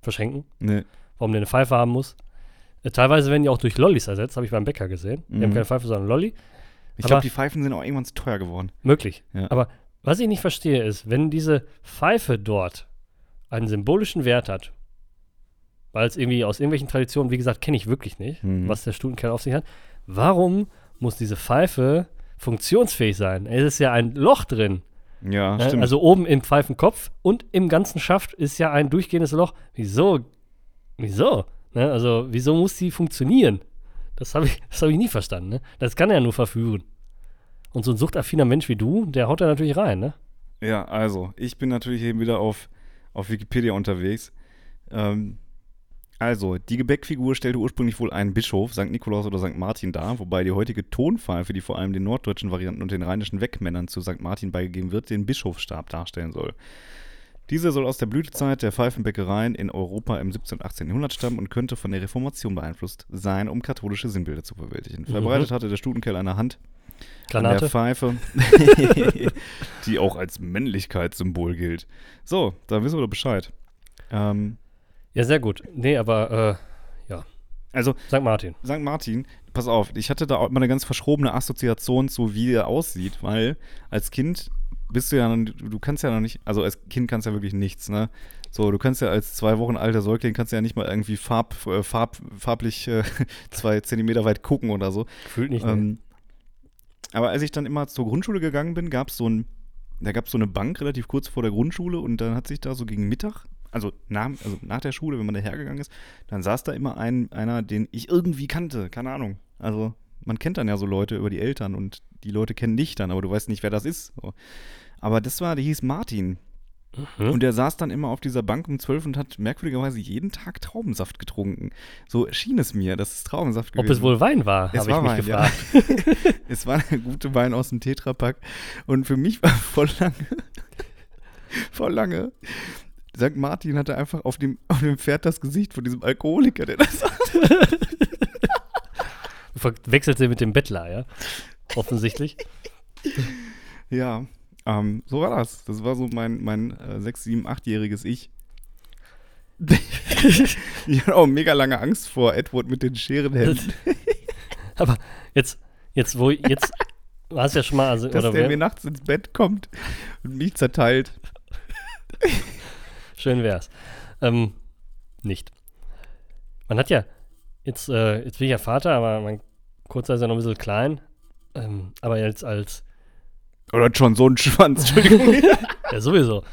verschenken. Nee. Warum der eine Pfeife haben muss. Teilweise werden die auch durch Lollis ersetzt, habe ich beim Bäcker gesehen. Die haben Mhm. keine Pfeife, sondern Lolli. Ich glaube, die Pfeifen sind auch irgendwann zu teuer geworden. Möglich. Ja. Aber was ich nicht verstehe, ist, wenn diese Pfeife dort einen symbolischen Wert hat, weil es irgendwie aus irgendwelchen Traditionen, wie gesagt, kenne ich wirklich nicht, Mhm. was der Stutenkerl auf sich hat, warum muss diese Pfeife funktionsfähig sein? Es ist ja ein Loch drin. Ja, ne? stimmt. Also oben im Pfeifenkopf und im ganzen Schaft ist ja ein durchgehendes Loch. Wieso? Wieso? Ne? Also, wieso muss die funktionieren? Das habe ich, hab ich nie verstanden. Ne? Das kann ja nur verführen. Und so ein suchtaffiner Mensch wie du, der haut da natürlich rein, ne? Ja, also, ich bin natürlich eben wieder auf, auf Wikipedia unterwegs. Ähm, also, die Gebäckfigur stellte ursprünglich wohl einen Bischof, St. Nikolaus oder St. Martin dar, wobei die heutige Tonpfeife, die vor allem den norddeutschen Varianten und den rheinischen Wegmännern zu St. Martin beigegeben wird, den Bischofsstab darstellen soll. Dieser soll aus der Blütezeit der Pfeifenbäckereien in Europa im 17. und 18. Jahrhundert stammen und könnte von der Reformation beeinflusst sein, um katholische Sinnbilder zu verwirklichen. Verbreitet hatte der Stutenkerl eine Hand an der. Pfeife, die auch als Männlichkeitssymbol gilt. So, da wissen wir doch Bescheid. Ähm, Ja, sehr gut. Nee, aber also, äh, St. Martin. St. Martin, pass auf, ich hatte da auch immer eine ganz verschrobene Assoziation zu, wie er aussieht, weil als Kind bist du ja, noch- du kannst ja noch nicht, also als Kind kannst du ja wirklich nichts, ne? So, du kannst ja als zwei Wochen alter Säugling kannst du ja nicht mal irgendwie farb, äh, farb, farblich äh, zwei Zentimeter weit gucken oder so. Fühlt nicht. Ähm, aber als ich dann immer zur Grundschule gegangen bin, gab es so ein, da gab es so eine Bank relativ kurz vor der Grundschule und dann hat sich da so gegen Mittag, also nach, also nach der Schule, wenn man da hergegangen ist, dann saß da immer ein, einer, den ich irgendwie kannte, keine Ahnung. Also man kennt dann ja so Leute über die Eltern und die Leute kennen dich dann, aber du weißt nicht, wer das ist. So. Aber das war, der hieß Martin. Mhm. Und der saß dann immer auf dieser Bank um 12 und hat merkwürdigerweise jeden Tag Traubensaft getrunken. So schien es mir, dass es Traubensaft Ob gewesen es wohl Wein war, habe ich war mich Wein, gefragt. ja. es war der gute Wein aus dem Tetrapack. Und für mich war voll lange, voll lange, St. Martin hatte einfach auf dem, auf dem Pferd das Gesicht von diesem Alkoholiker, der das Verwechselte mit dem Bettler, ja? Offensichtlich. Ja, ähm, so war das. Das war so mein, mein äh, 6, 7, 8-jähriges Ich. ich hatte auch mega lange Angst vor Edward mit den Scherenhänden, Aber jetzt, jetzt, wo, jetzt, du hast ja schon mal, also, dass oder der wer, mir nachts ins Bett kommt und mich zerteilt. schön wär's. Ähm, nicht. Man hat ja, jetzt, äh, jetzt bin ich ja Vater, aber mein Kurzer ist ja noch ein bisschen klein. Ähm, aber jetzt als, Oder hat schon so einen Schwanz, Entschuldigung. ja sowieso.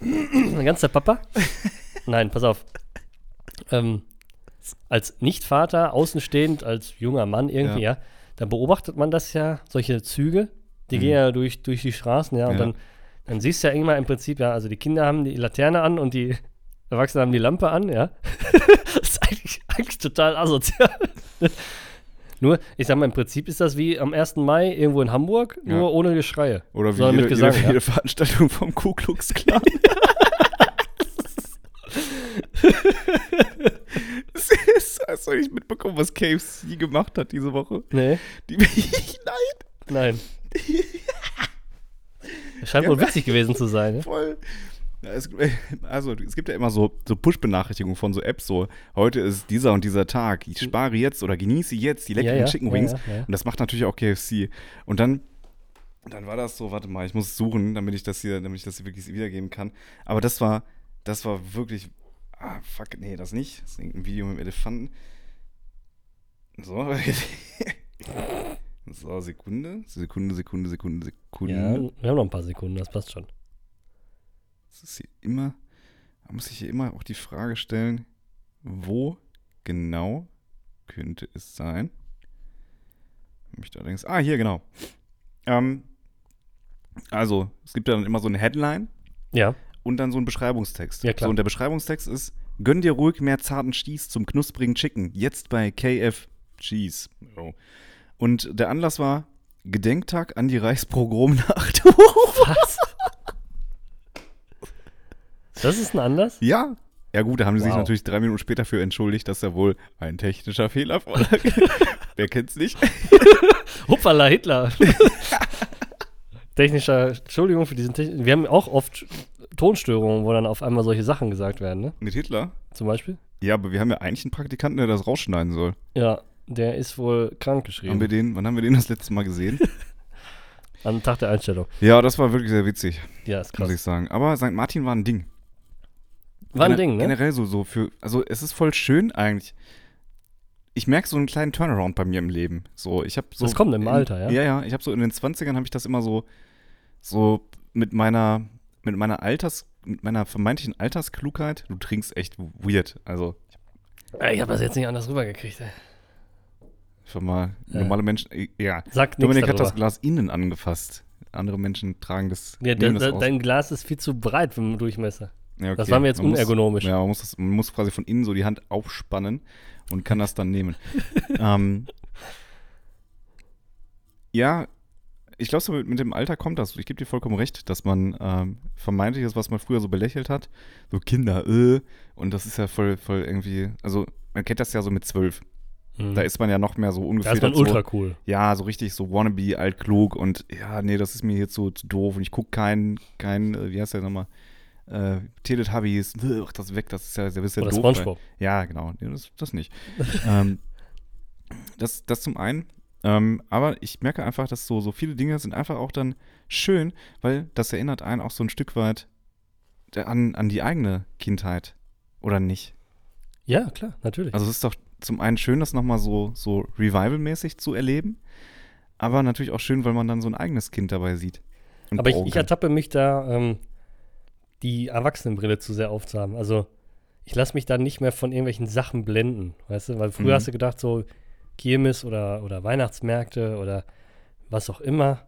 Ein ganzer Papa? Nein, pass auf. Ähm, als Nicht-Vater, außenstehend, als junger Mann irgendwie, ja. dann beobachtet man das ja, solche Züge, die Mhm. gehen ja durch, durch die Straßen, ja, und Ja. dann, dann siehst du ja irgendwann im Prinzip, ja, also die Kinder haben die Laterne an und die Erwachsenen haben die Lampe an, ja. das ist eigentlich, eigentlich total asozial. Nur, ich sag mal, im Prinzip ist das wie am 1. Mai irgendwo in Hamburg, Ja. nur ohne Geschreie. Oder wie jede, mit Gesang, jede, ja. jede Veranstaltung vom Ku Klux Klan. Hast du nicht mitbekommen, was KFC gemacht hat diese Woche? Nee, Die, nein, nein. Scheint Ja, wohl witzig gewesen zu sein, ne? voll. Es, also, es gibt ja immer so, so Push-Benachrichtigungen von so Apps, so, heute ist dieser und dieser Tag, ich spare jetzt oder genieße jetzt die leckeren Ja, ja, Chicken Wings. ja. Und das macht natürlich auch KFC. Und dann, dann war das so, warte mal, ich muss suchen, damit ich das hier, damit ich das hier wirklich wiedergeben kann. Aber das war, das war wirklich, ah, fuck, nee, das nicht. Das ist irgendein Video mit dem Elefanten. So. so, Sekunde, Sekunde, Sekunde, Sekunde, Sekunde. Ja, wir haben noch ein paar Sekunden, das passt schon. Es ist hier immer, da muss ich hier immer auch die Frage stellen, wo genau könnte es sein? Mich da allerdings, ah, hier, genau. Ähm, also, es gibt ja dann immer so eine Headline Ja, und dann so einen Beschreibungstext. Ja, klar. So, und der Beschreibungstext ist, gönn dir ruhig mehr zarten Stieß zum knusprigen Chicken, jetzt bei KF Cheese. So. Und der Anlass war Gedenktag an die Reichspogromnacht. was? Das ist ein Anlass? Ja. Ja gut, da haben sie sich Wow. natürlich drei Minuten später für entschuldigt, dass da wohl ein technischer Fehler vorlag. Wer kennt's nicht? Hoppala, Hitler. Technischer, Entschuldigung für diesen Techn Wir haben auch oft Tonstörungen, wo dann auf einmal solche Sachen gesagt werden, ne? Mit Hitler? Zum Beispiel. Ja, aber wir haben ja eigentlich einen Praktikanten, der das rausschneiden soll. Ja, der ist wohl krank Haben geschrieben. wir den, wann haben wir den das letzte Mal gesehen? Am Tag der Einstellung. ja, das war wirklich sehr witzig, Ja, ist muss ich krass. sagen. Aber St. Martin war ein Ding. War ein Ding, ne? Generell so, so für, also es ist voll schön eigentlich. Ich merke so einen kleinen Turnaround bei mir im Leben. So, ich habe so. Das kommt im Alter, ja? Ja, ja. Ich habe so in den 20ern habe ich das immer so, so mit meiner, mit meiner Alters, mit meiner vermeintlichen Altersklugheit. Du trinkst echt weird. Also, Ich habe das jetzt nicht anders rübergekriegt, ey. Einfach mal Ja. normale Menschen. äh, Ja, Sag nichts Dominik hat das Glas innen angefasst. Andere Menschen tragen das. Ja, nehmen de, das dein Glas ist viel zu breit vom Durchmesser. Ja, okay. Das war mir jetzt Man muss- unergonomisch. Ja, man muss, das, man muss quasi von innen so die Hand aufspannen und kann das dann nehmen. ähm, ja, ich glaube, so mit, mit dem Alter kommt das. Ich gebe dir vollkommen recht, dass man ähm, vermeintliches, was man früher so belächelt hat, so Kinder, äh, und das ist ja voll, voll irgendwie, also man kennt das ja so mit zwölf. Mhm. Da ist man ja noch mehr so da ungefähr. ist man ultra cool. Ja, so richtig so wannabe, altklug und ja, nee, das ist mir jetzt so zu doof und ich gucke keinen, kein, äh, wie heißt der nochmal, äh, Teletubbies, ugh, das ist weg, das ist ja, das ist ja Oder doof. Spongebob. Weil, ja, genau, das, das nicht. ähm, das, das zum einen, ähm, aber ich merke einfach, dass so, so viele Dinge sind einfach auch dann schön, weil das erinnert einen auch so ein Stück weit an, an die eigene Kindheit, oder nicht? Ja, klar, natürlich. Also es ist doch zum einen schön, das nochmal so, so Revival-mäßig zu erleben, aber natürlich auch schön, weil man dann so ein eigenes Kind dabei sieht. Aber ich, ich ertappe mich da, ähm, die Erwachsenenbrille zu sehr aufzuhaben. Also ich lasse mich da nicht mehr von irgendwelchen Sachen blenden, weißt du? Weil früher Mhm. hast du gedacht, so Kirmes oder, oder Weihnachtsmärkte oder was auch immer.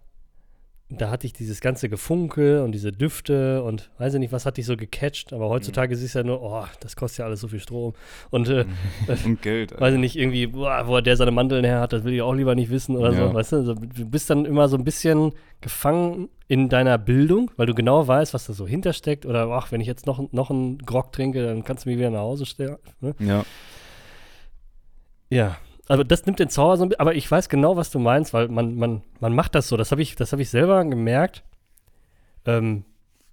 Da hatte ich dieses ganze Gefunkel und diese Düfte und weiß ich nicht, was hat dich so gecatcht. Aber heutzutage siehst du ja nur, oh, das kostet ja alles so viel Strom. Und äh, und Geld. Alter. weiß ich nicht, irgendwie, boah, wo der seine Mandeln her hat, das will ich auch lieber nicht wissen oder Ja. so, weißt du? Also, du bist dann immer so ein bisschen gefangen in deiner Bildung, weil du genau weißt, was da so hintersteckt oder, ach, wenn ich jetzt noch, noch einen Grog trinke, dann kannst du mich wieder nach Hause stellen. Ne? Ja, Ja, also das nimmt den Zauber so ein bisschen, aber ich weiß genau, was du meinst, weil man, man, man macht das so, das habe ich, das hab ich selber gemerkt. Ähm,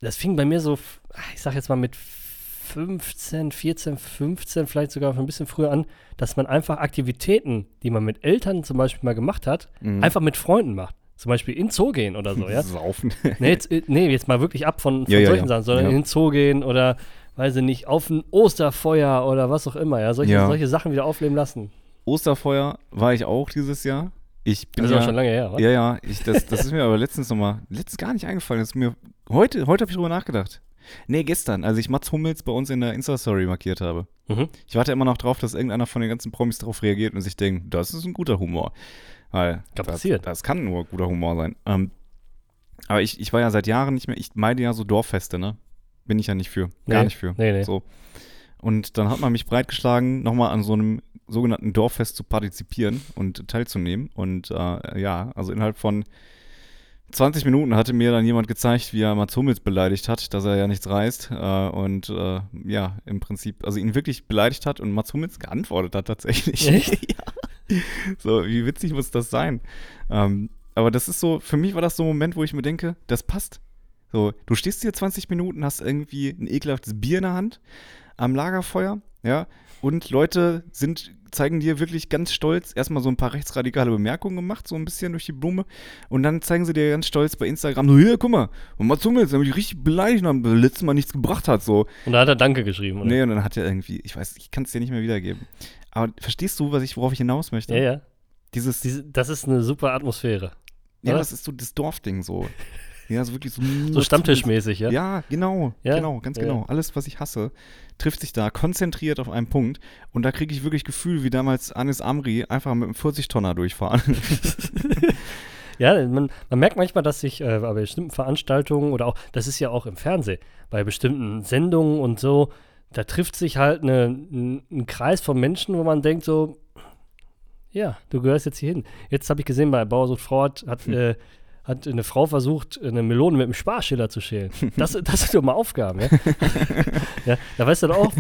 das fing bei mir so, f- ich sag jetzt mal mit 15, 14, 15, vielleicht sogar ein bisschen früher an, dass man einfach Aktivitäten, die man mit Eltern zum Beispiel mal gemacht hat, Mhm. einfach mit Freunden macht. Zum Beispiel in Zoo gehen oder so, ja. Saufen. Nee, jetzt, äh, nee, jetzt mal wirklich ab von, von Ja, ja, solchen ja. Sachen, sondern Ja. in den Zoo gehen oder, weiß ich nicht, auf ein Osterfeuer oder was auch immer, ja. Solche, Ja. solche Sachen wieder aufleben lassen. Osterfeuer war ich auch dieses Jahr. Ich bin Das ist ja, schon lange her, oder? Ja, ja, ich, das, das ist mir aber letztens nochmal, letztens gar nicht eingefallen. Das ist mir, heute, heute habe ich drüber nachgedacht. Nee, gestern, als ich Mats Hummels bei uns in der Insta-Story markiert habe. Mhm. Ich warte immer noch drauf, dass irgendeiner von den ganzen Promis darauf reagiert und sich denkt, das ist ein guter Humor. Weil Kann das, passieren. das kann nur guter Humor sein. Ähm, aber ich, ich war ja seit Jahren nicht mehr, ich meide ja so Dorffeste, ne? Bin ich ja nicht für. Gar Nee. nicht für. Nee, nee. So. Und dann hat man mich breitgeschlagen, nochmal an so einem sogenannten Dorffest zu partizipieren und teilzunehmen. Und äh, ja, also innerhalb von 20 Minuten hatte mir dann jemand gezeigt, wie er Mats Hummels beleidigt hat, dass er ja nichts reißt. Äh, und äh, ja, im Prinzip, also ihn wirklich beleidigt hat und Mats Hummels geantwortet hat tatsächlich. Echt? ja. So, wie witzig muss das sein? Ähm, aber das ist so, für mich war das so ein Moment, wo ich mir denke, das passt. So, du stehst hier 20 Minuten, hast irgendwie ein ekelhaftes Bier in der Hand am Lagerfeuer, ja, und Leute sind, zeigen dir wirklich ganz stolz erstmal so ein paar rechtsradikale Bemerkungen gemacht, so ein bisschen durch die Blume, und dann zeigen sie dir ganz stolz bei Instagram, so, hier, guck mal, und Mats Hummels, haben die richtig beleidigt und haben letztes Mal nichts gebracht hat, so. Und da hat er Danke geschrieben, oder? Nee, und dann hat er irgendwie, ich weiß, ich kann es dir nicht mehr wiedergeben. Aber verstehst du, was ich, worauf ich hinaus möchte? Ja, ja. Dieses, Diese, das ist eine super Atmosphäre. ja, oder? das ist so das Dorfding so. Ja, so wirklich so. So Stammtischmäßig, ja? Ja, genau. Ja? Genau, ganz Ja. genau. Alles, was ich hasse, trifft sich da konzentriert auf einen Punkt. Und da kriege ich wirklich Gefühl, wie damals Anis Amri einfach mit einem 40-Tonner durchfahren. Ja, man, man merkt manchmal, dass sich äh, bei bestimmten Veranstaltungen oder auch, das ist ja auch im Fernsehen, bei bestimmten Sendungen und so, da trifft sich halt eine, ein, ein Kreis von Menschen, wo man denkt so, ja, du gehörst jetzt hier hin. Jetzt habe ich gesehen, bei Bauersucht Frau hat, hat, äh, hat eine Frau versucht, eine Melone mit einem Sparschiller zu schälen. Das, das sind doch mal Aufgaben, ja? ja da weißt du doch auch,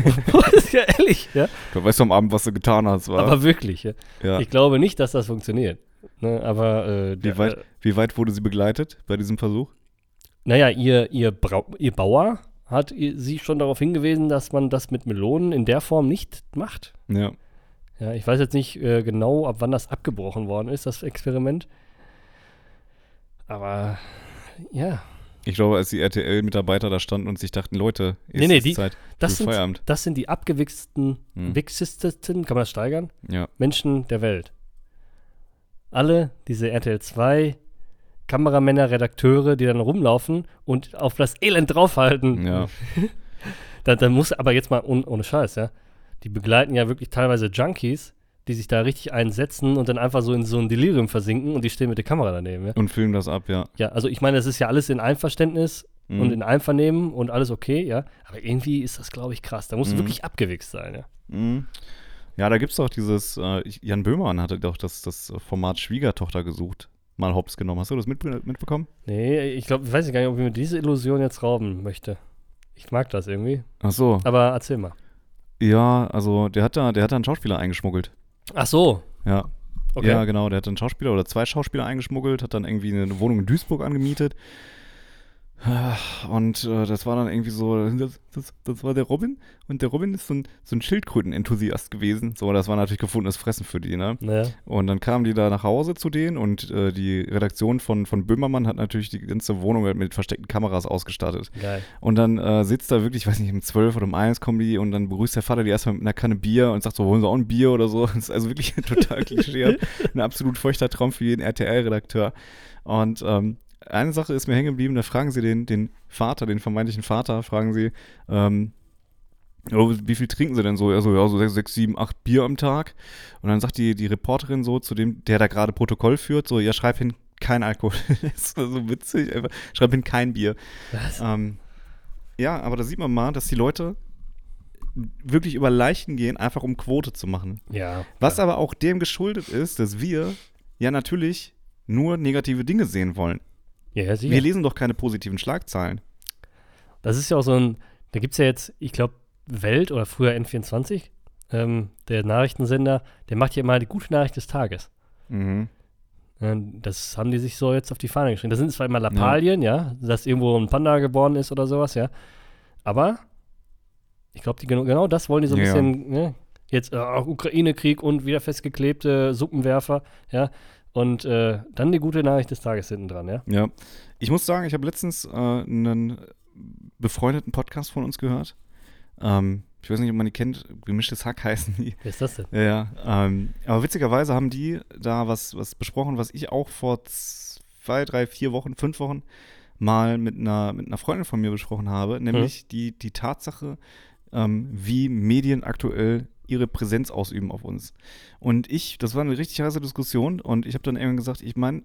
ja ehrlich, ja? du weißt am Abend, was du getan hast, war. Aber wirklich, ja? ja. Ich glaube nicht, dass das funktioniert. Ne, aber äh, wie, weit, wie weit wurde sie begleitet bei diesem Versuch? Naja, ihr, ihr, Brau ihr Bauer hat sie schon darauf hingewiesen, dass man das mit Melonen in der Form nicht macht. Ja. Ja, ich weiß jetzt nicht äh, genau, ab wann das abgebrochen worden ist, das Experiment. Aber ja, Ich glaube, als die RTL-Mitarbeiter da standen und sich dachten, Leute, jetzt Nee, nee, ist die- Zeit das sind, Feierabend. das sind die abgewichsten, Hm. wichstesten, kann man das steigern? Ja. Menschen der Welt. Alle diese RTL 2 Kameramänner, Redakteure, die dann rumlaufen und auf das Elend draufhalten. Ja. Da, da muss aber jetzt mal ohne Scheiß, ja. Die begleiten ja wirklich teilweise Junkies die sich da richtig einsetzen und dann einfach so in so ein Delirium versinken und die stehen mit der Kamera daneben. Ja, Und filmen das ab, ja. ja also ich meine, das ist ja alles in Einverständnis Mhm. und in Einvernehmen und alles okay, ja. Aber irgendwie ist das, glaube ich, krass. Da musst du Mhm. wirklich abgewichst sein, ja. Mhm. Ja, da gibt es doch dieses, äh, Jan Böhmermann hatte doch das, das Format Schwiegertochter gesucht, mal hops genommen. Hast du das mitbe mitbekommen? Nee, ich glaube, ich weiß gar nicht, ob ich mir diese Illusion jetzt rauben möchte. Ich mag das irgendwie. Ach so. Aber erzähl mal. Ja, also der hat da, der hat da einen Schauspieler eingeschmuggelt. Ach so. Ja. Okay. Ja, genau, der hat einen Schauspieler oder zwei Schauspieler eingeschmuggelt, hat dann irgendwie eine Wohnung in Duisburg angemietet. Ah, Und äh, das war dann irgendwie so, das, das, das war der Robin und der Robin ist so ein, so ein Schildkröten-Enthusiast gewesen. So, das war natürlich gefundenes Fressen für die, ne? Naja. Und dann kamen die da nach Hause zu denen und äh, die Redaktion von, von Böhmermann hat natürlich die ganze Wohnung halt mit versteckten Kameras ausgestattet. Geil. Und dann äh, sitzt da wirklich, ich weiß nicht, um 12 oder um 1 kommen die und dann begrüßt der Vater die erstmal mit einer Kanne Bier und sagt so, wollen Sie auch ein Bier oder so. Das ist also wirklich total klischee. Ein absolut feuchter Traum für jeden RTL-Redakteur. Und ähm, eine Sache ist mir hängen geblieben, da fragen sie den, den Vater, den vermeintlichen Vater, fragen sie, ähm, wie viel trinken sie denn so? Er so, ja, so sechs, sechs, sieben, acht Bier am Tag. Und dann sagt die, die Reporterin so zu dem, der da gerade Protokoll führt, so, ja, schreib hin, kein Alkohol. das war so witzig, einfach, schreib hin, kein Bier. Was? Ähm, ja, aber da sieht man mal, dass die Leute wirklich über Leichen gehen, einfach um Quote zu machen. Ja. Was aber auch dem geschuldet ist, dass wir ja natürlich nur negative Dinge sehen wollen. Ja, ja, sicher. Wir lesen doch keine positiven Schlagzeilen. Das ist ja auch so ein, da gibt es ja jetzt, ich glaube, Welt oder früher N24, ähm, der Nachrichtensender, der macht ja immer die gute Nachricht des Tages. Mhm. Ja, Das haben die sich so jetzt auf die Fahne geschrieben. Das sind zwar immer Lappalien, ja, dass irgendwo ein Panda geboren ist oder sowas, ja. Aber ich glaube, die genau, genau das wollen die so ein Ja. bisschen, ne? Jetzt äh, auch Ukraine-Krieg und wieder festgeklebte Suppenwerfer, ja. Und äh, dann die gute Nachricht des Tages hinten dran, ja. Ja. Ich muss sagen, ich habe letztens äh, einen befreundeten Podcast von uns gehört. Ähm, ich weiß nicht, ob man die kennt. Gemischtes Hack heißen die. Wer ist das denn? Ja, ja. Ähm, aber witzigerweise haben die da was, was besprochen, was ich auch vor zwei, drei, vier Wochen, fünf Wochen mal mit einer, mit einer Freundin von mir besprochen habe, nämlich die, die Tatsache, ähm, wie Medien aktuell ihre Präsenz ausüben auf uns. Und ich, das war eine richtig heiße Diskussion und ich habe dann irgendwann gesagt, ich meine,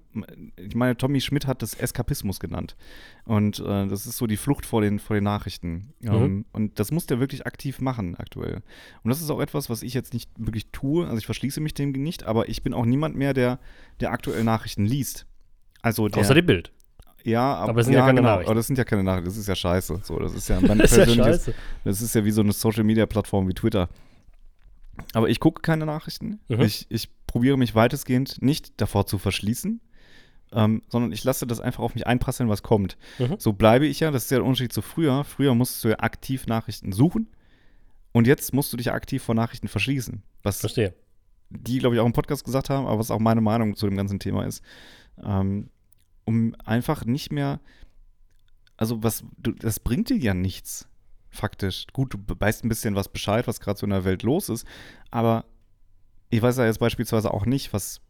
ich meine, Tommy Schmidt hat das Eskapismus genannt. Und äh, das ist so die Flucht vor den, vor den Nachrichten. Ähm, und das muss der wirklich aktiv machen aktuell. Und das ist auch etwas, was ich jetzt nicht wirklich tue. Also ich verschließe mich dem nicht, aber ich bin auch niemand mehr, der, der aktuell Nachrichten liest. Also der, Außer dem Bild. ja, aber, Aber es sind ja keine genau, Nachrichten. Aber das sind ja keine Nachrichten, das ist ja scheiße. So, das ist ja mein Das ist ja das ist ja wie so eine Social Media Plattform wie Twitter. Aber ich gucke keine Nachrichten. Mhm. Ich, ich probiere mich weitestgehend nicht davor zu verschließen, ähm, sondern ich lasse das einfach auf mich einprasseln, was kommt. Mhm. So bleibe ich ja, das ist ja der Unterschied zu früher. Früher musstest du ja aktiv Nachrichten suchen und jetzt musst du dich aktiv vor Nachrichten verschließen. Was Verstehe. die, glaube ich, auch im Podcast gesagt haben, aber was auch meine Meinung zu dem ganzen Thema ist. Ähm, um einfach nicht mehr, also was, du, das bringt dir ja nichts, faktisch. Gut, du weißt ein bisschen was Bescheid, was gerade so in der Welt los ist, aber ich weiß ja jetzt beispielsweise auch nicht, was,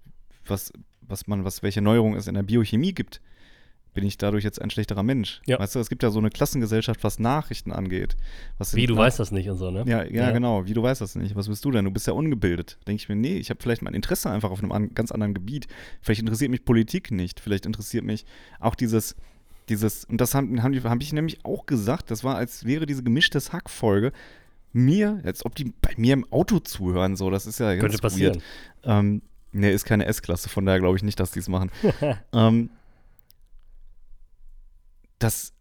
was, was man, was, welche Neuerung es in der Biochemie gibt. Bin ich dadurch jetzt ein schlechterer Mensch? Ja. Weißt du, es gibt ja so eine Klassengesellschaft, was Nachrichten angeht. Was Wie, du Nach- weißt das nicht und so, ne? ja, ja, Ja. genau. Wie du weißt das nicht. Was bist du denn? Du bist ja ungebildet. Denke ich mir, nee, ich habe vielleicht mein Interesse einfach auf einem an, ganz anderen Gebiet. Vielleicht interessiert mich Politik nicht. Vielleicht interessiert mich auch dieses, dieses, und das haben, haben die- hab ich nämlich auch gesagt, das war, als wäre diese gemischtes Hack-Folge mir, als ob die bei mir im Auto zuhören, so, das ist ja ganz Könnte passieren. weird. Ähm, nee, ist keine S-Klasse, von daher glaube ich nicht, dass die es machen. ähm, das,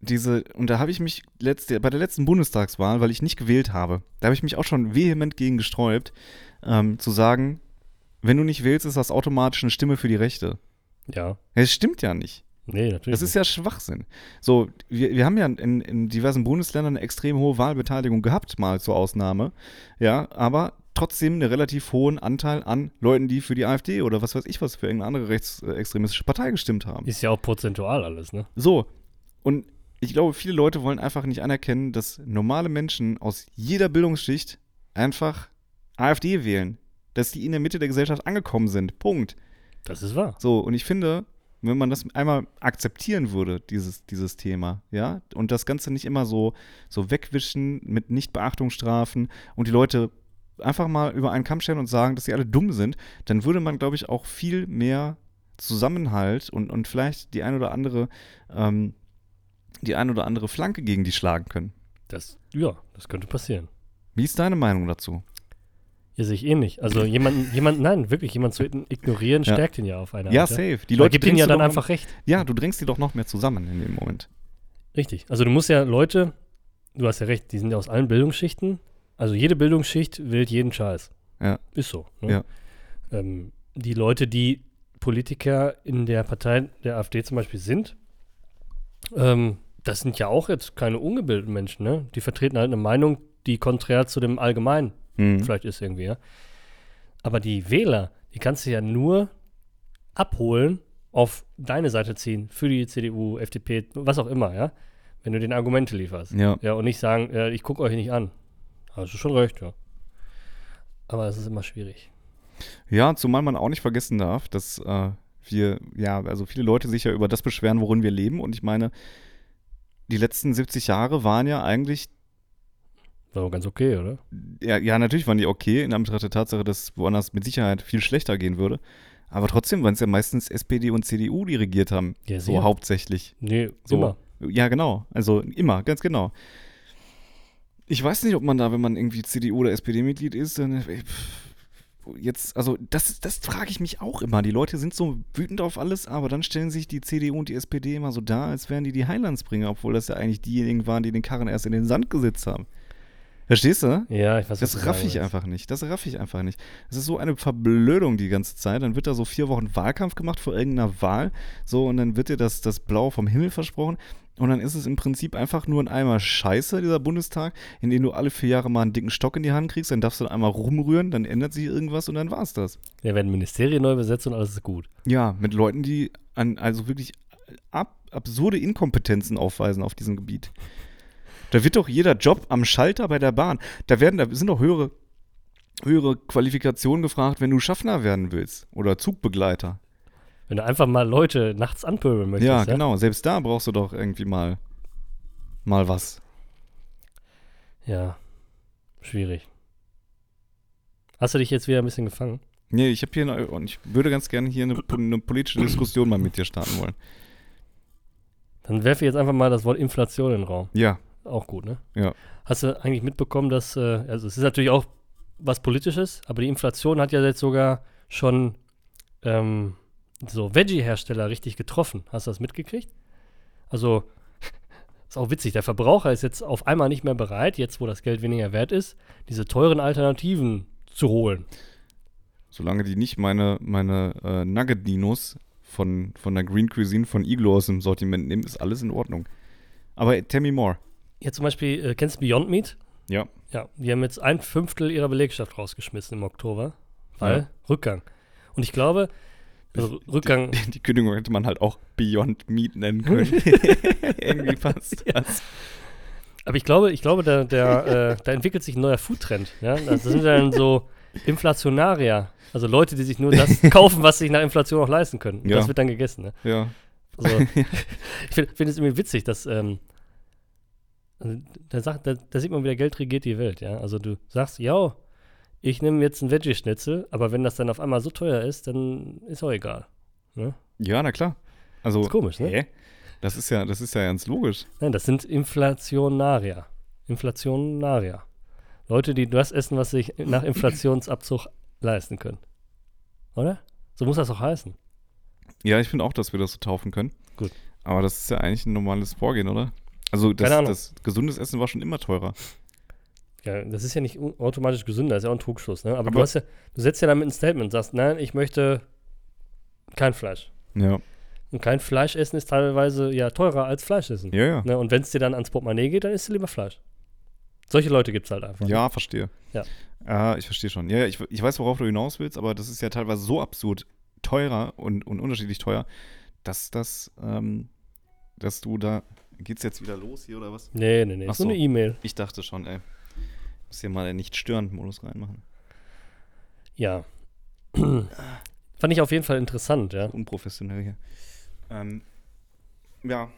diese, und da habe ich mich letzte, bei der letzten Bundestagswahl, weil ich nicht gewählt habe, da habe ich mich auch schon vehement gegen gesträubt, ähm, zu sagen, wenn du nicht wählst, ist das automatisch eine Stimme für die Rechte. Ja. Das stimmt ja nicht. Nee, natürlich. Das ist ja Schwachsinn. So, wir, wir haben ja in, in diversen Bundesländern eine extrem hohe Wahlbeteiligung gehabt, mal zur Ausnahme. Ja, aber trotzdem einen relativ hohen Anteil an Leuten, die für die AfD oder was weiß ich was für irgendeine andere rechtsextremistische Partei gestimmt haben. Ist ja auch prozentual alles, ne? So, und ich glaube, viele Leute wollen einfach nicht anerkennen, dass normale Menschen aus jeder Bildungsschicht einfach AfD wählen. Dass die in der Mitte der Gesellschaft angekommen sind. Punkt. Das ist wahr. So, und ich finde, wenn man das einmal akzeptieren würde, dieses, dieses Thema, ja, und das Ganze nicht immer so, so wegwischen mit Nichtbeachtungsstrafen und die Leute einfach mal über einen Kamm stellen und sagen, dass sie alle dumm sind, dann würde man, glaube ich, auch viel mehr Zusammenhalt und, und vielleicht die ein oder andere, ähm, die ein oder andere Flanke gegen die schlagen können. Das, ja, das könnte passieren. Wie ist deine Meinung dazu? Ja, sehe ich ähnlich. Also jemanden, jemand, nein, wirklich, jemanden zu ignorieren, Ja. stärkt ihn ja auf eine Ja, Art. safe. Die Leute gibt ihnen ja dann einfach recht. Ja, du drängst die doch noch mehr zusammen in dem Moment. Richtig. Also du musst ja Leute, du hast ja recht, die sind ja aus allen Bildungsschichten. Also jede Bildungsschicht wählt jeden Scheiß. Ja. Ist so. Ne? Ja. Ähm, die Leute, die Politiker in der Partei der AfD zum Beispiel sind, ähm, das sind ja auch jetzt keine ungebildeten Menschen, ne? Die vertreten halt eine Meinung, die konträr zu dem Allgemeinen Mhm. vielleicht ist irgendwie, ja. Aber die Wähler, die kannst du ja nur abholen, auf deine Seite ziehen, für die CDU, FDP, was auch immer, ja. Wenn du den Argumente lieferst. Ja. Ja, und nicht sagen, äh, ich gucke euch nicht an. Hast du schon recht, ja. Aber es ist immer schwierig. Ja, zumal man auch nicht vergessen darf, dass äh, wir, ja, also viele Leute sich ja über das beschweren, worin wir leben. Und ich meine, die letzten 70 Jahre waren ja eigentlich, War doch ganz okay, oder? ja, ja natürlich waren die okay, in Anbetracht der Tatsache, dass woanders mit Sicherheit viel schlechter gehen würde. Aber trotzdem waren es ja meistens SPD und CDU, die regiert haben. Ja, so hauptsächlich. Nee, So. immer. Ja, genau. Also immer, ganz genau. Ich weiß nicht, ob man da, wenn man irgendwie CDU oder SPD-Mitglied ist, dann äh, jetzt, also das, das frage ich mich auch immer. Die Leute sind so wütend auf alles, aber dann stellen sich die CDU und die SPD immer so dar, als wären die die Heilandsbringer, obwohl das ja eigentlich diejenigen waren, die den Karren erst in den Sand gesetzt haben. Verstehst du? Ja, ich weiß Das raff ich einfach nicht. Das raff ich einfach nicht. Das ist so eine Verblödung die ganze Zeit. Dann wird da so vier Wochen Wahlkampf gemacht vor irgendeiner Wahl. So, und dann wird dir das, das Blau vom Himmel versprochen. Und dann ist es im Prinzip einfach nur ein Eimer Scheiße, dieser Bundestag, in dem du alle vier Jahre mal einen dicken Stock in die Hand kriegst. Dann darfst du einmal rumrühren, dann ändert sich irgendwas und dann war's das. Ja, werden Ministerien neu besetzt und alles ist gut. Ja, mit Leuten, die an, also wirklich ab, absurde Inkompetenzen aufweisen auf diesem Gebiet. Da wird doch jeder Job am Schalter bei der Bahn. Da werden, da sind doch höhere, höhere Qualifikationen gefragt, wenn du Schaffner werden willst oder Zugbegleiter. Wenn du einfach mal Leute nachts anpöbeln möchtest. ja, genau. Selbst da brauchst du doch irgendwie mal, mal was. Ja, schwierig. Hast du dich jetzt wieder ein bisschen gefangen? Nee, ich habe hier eine, und ich würde ganz gerne hier eine, eine politische Diskussion mal mit dir starten wollen. Dann werfe ich jetzt einfach mal das Wort Inflation in den Raum. Ja, Auch gut, ne? Ja. Hast du eigentlich mitbekommen, dass, äh, also es ist natürlich auch was Politisches, aber die Inflation hat ja jetzt sogar schon ähm, so Veggie-Hersteller richtig getroffen. Hast du das mitgekriegt? Also, ist auch witzig, der Verbraucher ist jetzt auf einmal nicht mehr bereit, jetzt wo das Geld weniger wert ist, diese teuren Alternativen zu holen. solange die nicht meine, meine äh, Nugget-Dinos von, von der Green Cuisine von Iglo aus dem Sortiment nehmen, ist alles in Ordnung. Aber tell me more. Jetzt zum Beispiel, äh, kennst du Beyond Meat? Ja. Ja, die haben jetzt ein Fünftel ihrer Belegschaft rausgeschmissen im Oktober, weil Ja. Rückgang. Und ich glaube, also Rückgang, Die, die Kündigung hätte man halt auch Beyond Meat nennen können. Irgendwie passt das. aber ich glaube, ich glaube, da, der, äh, da entwickelt sich ein neuer Foodtrend. Ja? Das sind dann so Inflationarier, also Leute, die sich nur das kaufen, was sie sich nach Inflation auch leisten können. Und Ja. Das wird dann gegessen. Ne? Ja. Also, ich finde find es irgendwie witzig, dass ähm, da, sagt, da, da sieht man wieder, Geld regiert die Welt. Ja? Also du sagst, ja, ich nehme jetzt einen Veggie-Schnitzel, aber wenn das dann auf einmal so teuer ist, dann ist auch egal. Ne? ja, na klar. Also, Ist komisch, ne? hä? Das ist ja, das ist ja ganz logisch. Nein, das sind Inflationarier. Inflationarier. Leute, die das essen, was sie sich nach Inflationsabzug leisten können. Oder? So muss das auch heißen. Ja, ich finde auch, dass wir das so taufen können. Gut. Aber das ist ja eigentlich ein normales Vorgehen, oder? Also das, das gesundes Essen war schon immer teurer. Ja, das ist ja nicht automatisch gesünder, ist ja auch ein Trugschluss. Ne? Aber, du, Aber- hast ja, du setzt ja damit ein Statement, sagst, nein, ich möchte kein Fleisch. Ja. Und kein Fleisch essen ist teilweise ja teurer als Fleisch essen. Ja, ja. Ne? Und wenn es dir dann ans Portemonnaie geht, dann isst du lieber Fleisch. Solche Leute gibt es halt einfach. Ja, verstehe. Ja. Ja, ich verstehe schon. Ja, ja, ich, ich weiß, worauf du hinaus willst, aber das ist ja teilweise so absurd teurer und, und unterschiedlich teuer, dass das, ähm, dass du da. Geht's jetzt wieder los hier oder was? Nee, nee, nee. Ach so. eine E-Mail. Ich dachte schon, ey. Muss hier mal den Nicht-Störend-Modus reinmachen. Ja. Fand ich auf jeden Fall interessant, ja. Unprofessionell hier. Ähm, ja,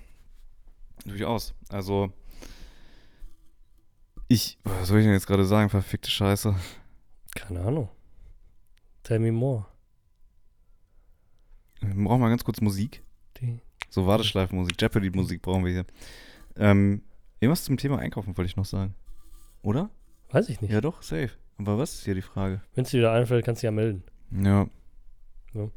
durchaus. Also, ich, was soll ich denn jetzt gerade sagen? Verfickte Scheiße. Keine Ahnung. Tell me more. Wir brauchen mal ganz kurz Musik. Die. So Warteschleifenmusik, Jeopardy-Musik brauchen wir hier. Ähm, irgendwas zum Thema Einkaufen wollte ich noch sagen. Oder? Weiß ich nicht. Ja, doch, safe. Aber was ist hier die Frage? Wenn es dir wieder einfällt, kannst du ja melden. Ja. Ja.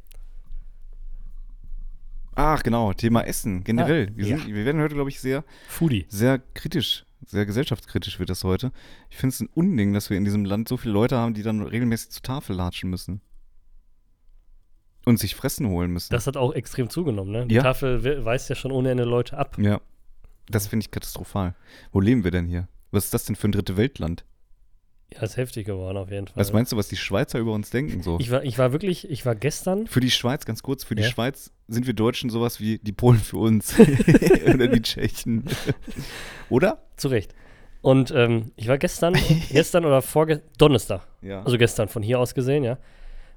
Ach, genau, Thema Essen generell. Ah, wir, ja. sind, wir werden heute, glaube ich, sehr, Foodie. sehr kritisch, sehr gesellschaftskritisch wird das heute. Ich finde es ein Unding, dass wir in diesem Land so viele Leute haben, die dann regelmäßig zur Tafel latschen müssen. Und sich Fressen holen müssen. Das hat auch extrem zugenommen, ne? Die Ja. Tafel we- weist ja schon ohne Ende Leute ab. ja. Das finde ich katastrophal. Wo leben wir denn hier? Was ist das denn für ein dritte Weltland? Ja, ist heftig geworden auf jeden Fall. Was meinst du, was die Schweizer über uns denken? So? ich war, ich war wirklich, ich war gestern, Für die Schweiz, ganz kurz, für die Ja. Schweiz sind wir Deutschen sowas wie die Polen für uns. Oder die Tschechen. Oder? zu Recht. Und ähm, ich war gestern, gestern oder vorgestern, Donnerstag, Ja. also gestern von hier aus gesehen, ja,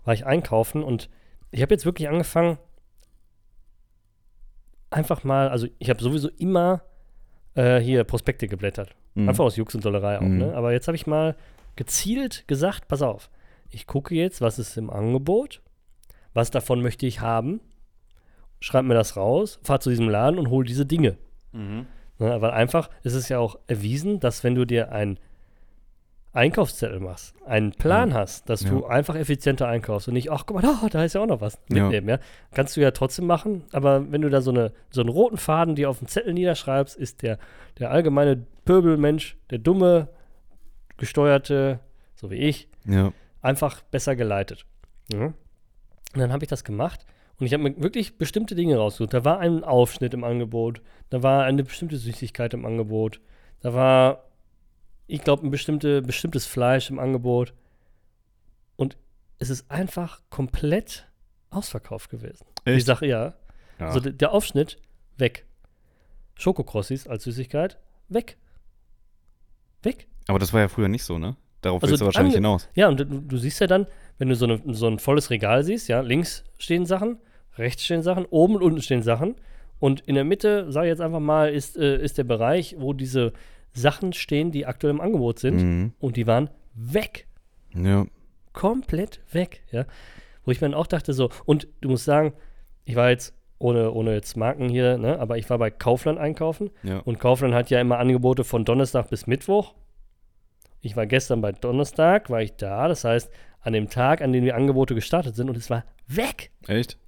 war ich einkaufen und ich habe jetzt wirklich angefangen, einfach mal, also ich habe sowieso immer äh, hier Prospekte geblättert. Mhm. Einfach aus Jux und Dollerei auch, Mhm. ne? Aber jetzt habe ich mal gezielt gesagt, pass auf, ich gucke jetzt, was ist im Angebot, was davon möchte ich haben, schreib mir das raus, fahr zu diesem Laden und hol diese Dinge. Mhm. Ne, weil einfach ist es ja auch erwiesen, dass wenn du dir einen Einkaufszettel machst, einen Plan hast, dass du Ja. einfach effizienter einkaufst und nicht, ach guck mal, da, da ist ja auch noch was Ja. mitnehmen, ja. Kannst du ja trotzdem machen, aber wenn du da so, eine, so einen roten Faden dir auf den Zettel niederschreibst, ist der, der allgemeine Pöbelmensch, der dumme, gesteuerte, so wie ich, Ja. einfach besser geleitet. Ja. Und dann habe ich das gemacht und ich habe mir wirklich bestimmte Dinge rausgesucht. Da war ein Aufschnitt im Angebot, da war eine bestimmte Süßigkeit im Angebot, da war, ich glaube, ein bestimmte, bestimmtes Fleisch im Angebot. Und es ist einfach komplett ausverkauft gewesen. Echt? Sache, ja. Ja. Also der, Aufschnitt, weg. Schokokrossis als Süßigkeit, weg. Weg. Aber das war ja früher nicht so, ne? Darauf Also willst du wahrscheinlich hinaus. Ja, und du, du siehst ja dann, wenn du so, eine, so ein volles Regal siehst, ja, links stehen Sachen, rechts stehen Sachen, oben und unten stehen Sachen. Und in der Mitte, sage ich jetzt einfach mal, ist, äh, ist der Bereich, wo diese Sachen stehen, die aktuell im Angebot sind. Mhm. Und die waren weg. Ja. Komplett weg, ja. Wo ich mir dann auch dachte, so, und du musst sagen, ich war jetzt, ohne, ohne jetzt Marken hier, ne, aber ich war bei Kaufland einkaufen. Ja. Und Kaufland hat ja immer Angebote von Donnerstag bis Mittwoch. Ich war gestern bei Donnerstag, war ich da. Das heißt, an dem Tag, an dem die Angebote gestartet sind und es war weg. Echt?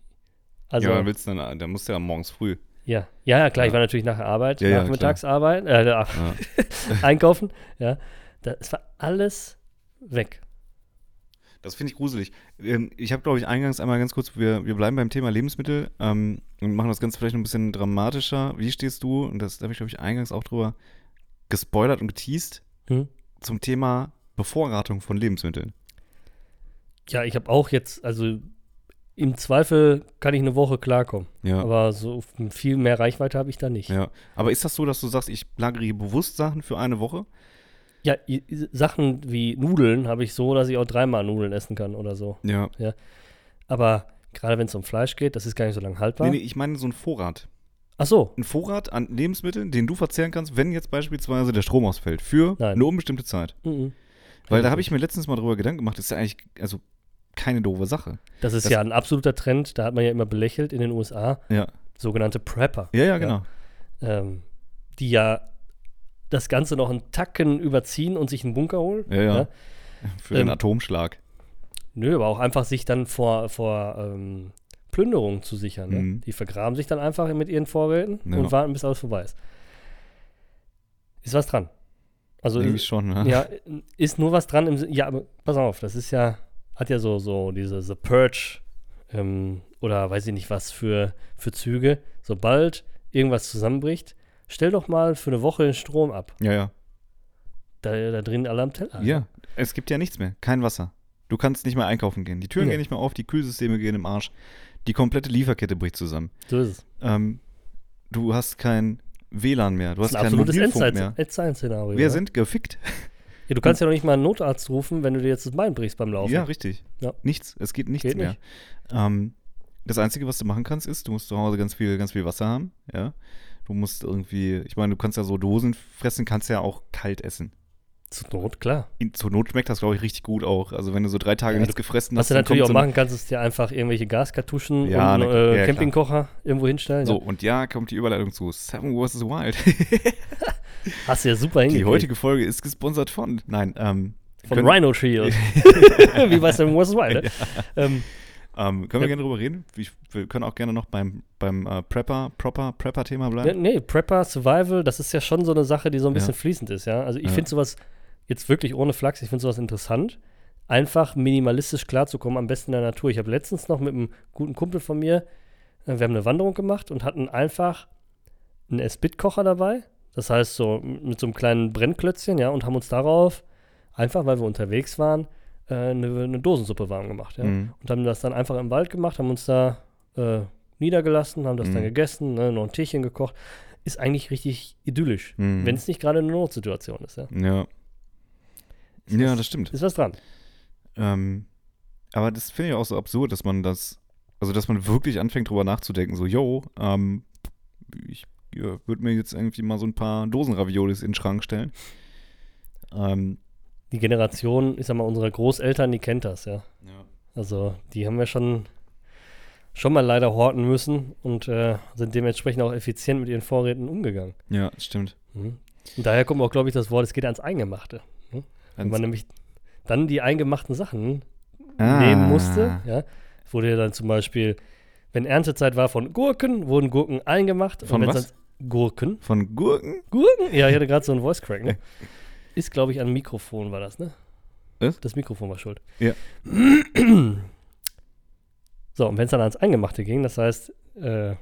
Also, ja, dann willst du dann, dann musst du ja morgens früh. Ja, ja, klar, ich Ja. war natürlich nach Arbeit, Ja, ja, Nachmittagsarbeit, äh, ach, Ja. einkaufen, ja. Es war alles weg. Das finde ich gruselig. Ähm, Ich habe, glaube ich, eingangs einmal ganz kurz, wir, wir bleiben beim Thema Lebensmittel ähm, und machen das Ganze vielleicht noch ein bisschen dramatischer. Wie stehst du, und das da habe ich, glaube ich, eingangs auch drüber gespoilert und geteased, Hm? zum Thema Bevorratung von Lebensmitteln? Ja, ich habe auch jetzt, also im Zweifel kann ich eine Woche klarkommen. Ja. Aber so viel mehr Reichweite habe ich da nicht. ja. Aber ist das so, dass du sagst, ich lagere hier bewusst Sachen für eine Woche? Ja, Sachen wie Nudeln habe ich so, dass ich auch dreimal Nudeln essen kann oder so. Ja. Aber gerade wenn es um Fleisch geht, das ist gar nicht so lange haltbar. Nee, nee, ich meine so ein Vorrat. Ach so, Ein Vorrat an Lebensmitteln, den du verzehren kannst, wenn jetzt beispielsweise der Strom ausfällt, für Nein. eine unbestimmte Zeit. mhm. Weil da habe ich mir letztens mal drüber Gedanken gemacht, das ist ja eigentlich, also keine doofe Sache. das ist das- ja ein absoluter Trend, da hat man ja immer belächelt in den USA, Ja. sogenannte Prepper, Ja, ja, genau. ähm, die ja das Ganze noch einen Tacken überziehen und sich einen Bunker holen. Ja, ja. Für den Ähm, Atomschlag. Nö, aber auch einfach sich dann vor, vor ähm, Plünderung zu sichern. Ne? Mhm. Die vergraben sich dann einfach mit ihren Vorräten Ja. und warten, bis alles vorbei ist. Ist was dran. Also Irgendwie schon, ne? Ja, ist nur was dran im Ja, aber pass auf, das ist ja, hat ja so, so diese The Purge ähm, oder weiß ich nicht was für, für Züge. Sobald irgendwas zusammenbricht, stell doch mal für eine Woche den Strom ab. Ja, ja. Da, da drin alle am Teller. Ja, es gibt ja nichts mehr. Kein Wasser. Du kannst nicht mehr einkaufen gehen. Die Türen Nee. gehen nicht mehr auf, die Kühlsysteme gehen im Arsch. Die komplette Lieferkette bricht zusammen. So ist es. Ähm, du hast kein WLAN mehr. Du Das hast kein Mobilfunk Endzeit- mehr. Endzeit-Szenario. Wir ne? sind gefickt. Ja, du kannst ja noch nicht mal einen Notarzt rufen, wenn du dir jetzt das Bein brichst beim Laufen. Ja, richtig. Ja. Nichts. Es geht nichts Geht mehr. nicht. Ähm, das Einzige, was du machen kannst, ist, du musst zu Hause ganz viel, ganz viel Wasser haben. Ja. Du musst irgendwie, ich meine, du kannst ja so Dosen fressen, kannst ja auch kalt essen. Zur Not, klar. In, zur Not schmeckt das, glaube ich, richtig gut auch. Also wenn du so drei Tage Ja, nichts gefressen Was hast, du dann natürlich auch machen kannst, ist dir einfach irgendwelche Gaskartuschen Ja, und ne- äh, ja, klar. Campingkocher irgendwo hinstellen. So, und ja, kommt die Überleitung zu Seven vs. Wild. Hast du ja super Die hingekriegt. heutige Folge ist gesponsert von, nein, ähm, Von Rhino Shield. Wie bei Seven Wars Wild. Ne? Ähm, ähm, können wir Ja. gerne drüber reden? Wir, wir können auch gerne noch beim, beim äh, Prepper, Proper, Prepper-Thema bleiben. nee, Prepper, Survival, das ist ja schon so eine Sache, die so ein bisschen Ja. fließend ist, ja. Also ich Ja. finde sowas, jetzt wirklich ohne Flachs, ich finde sowas interessant, einfach minimalistisch klarzukommen, am besten in der Natur. Ich habe letztens noch mit einem guten Kumpel von mir, äh, wir haben eine Wanderung gemacht und hatten einfach einen S-Bit-Kocher dabei, das heißt so mit so einem kleinen Brennklötzchen, ja, und haben uns darauf, einfach weil wir unterwegs waren, äh, eine, eine Dosensuppe warm gemacht, ja. Mhm. Und haben das dann einfach im Wald gemacht, haben uns da äh, niedergelassen, haben das dann Mhm. gegessen, ne, noch ein Teechen gekocht. Ist eigentlich richtig idyllisch, Mhm. wenn es nicht gerade eine Notsituation ist. Ja. Ja. Ist Ja, was- das stimmt. Ist was dran. Ähm, aber das finde ich auch so absurd, dass man das, also dass man wirklich anfängt drüber nachzudenken, so, yo, ähm, ich ja, würde mir jetzt irgendwie mal so ein paar Dosen Raviolis in den Schrank stellen. Ähm, Die Generation, ich sag mal, unserer Großeltern, die kennt das, ja. ja. Also die haben wir schon, schon mal leider horten müssen und äh, sind dementsprechend auch effizient mit ihren Vorräten umgegangen. ja, das stimmt. Mhm. Und daher kommt auch, glaube ich, das Wort, es geht ans Eingemachte. Wenn man nämlich dann die eingemachten Sachen Ah. nehmen musste. Ja. Wurde ja dann zum Beispiel, wenn Erntezeit war von Gurken, wurden Gurken eingemacht. Von was? Dann, Gurken. Von Gurken? Gurken? Ja, ich hatte gerade so einen Voice Crack. Ne? Ist, glaube ich, an Mikrofon war das, ne? Was? Das Mikrofon war schuld. Ja. so, und wenn es dann ans Eingemachte ging, das heißt, äh,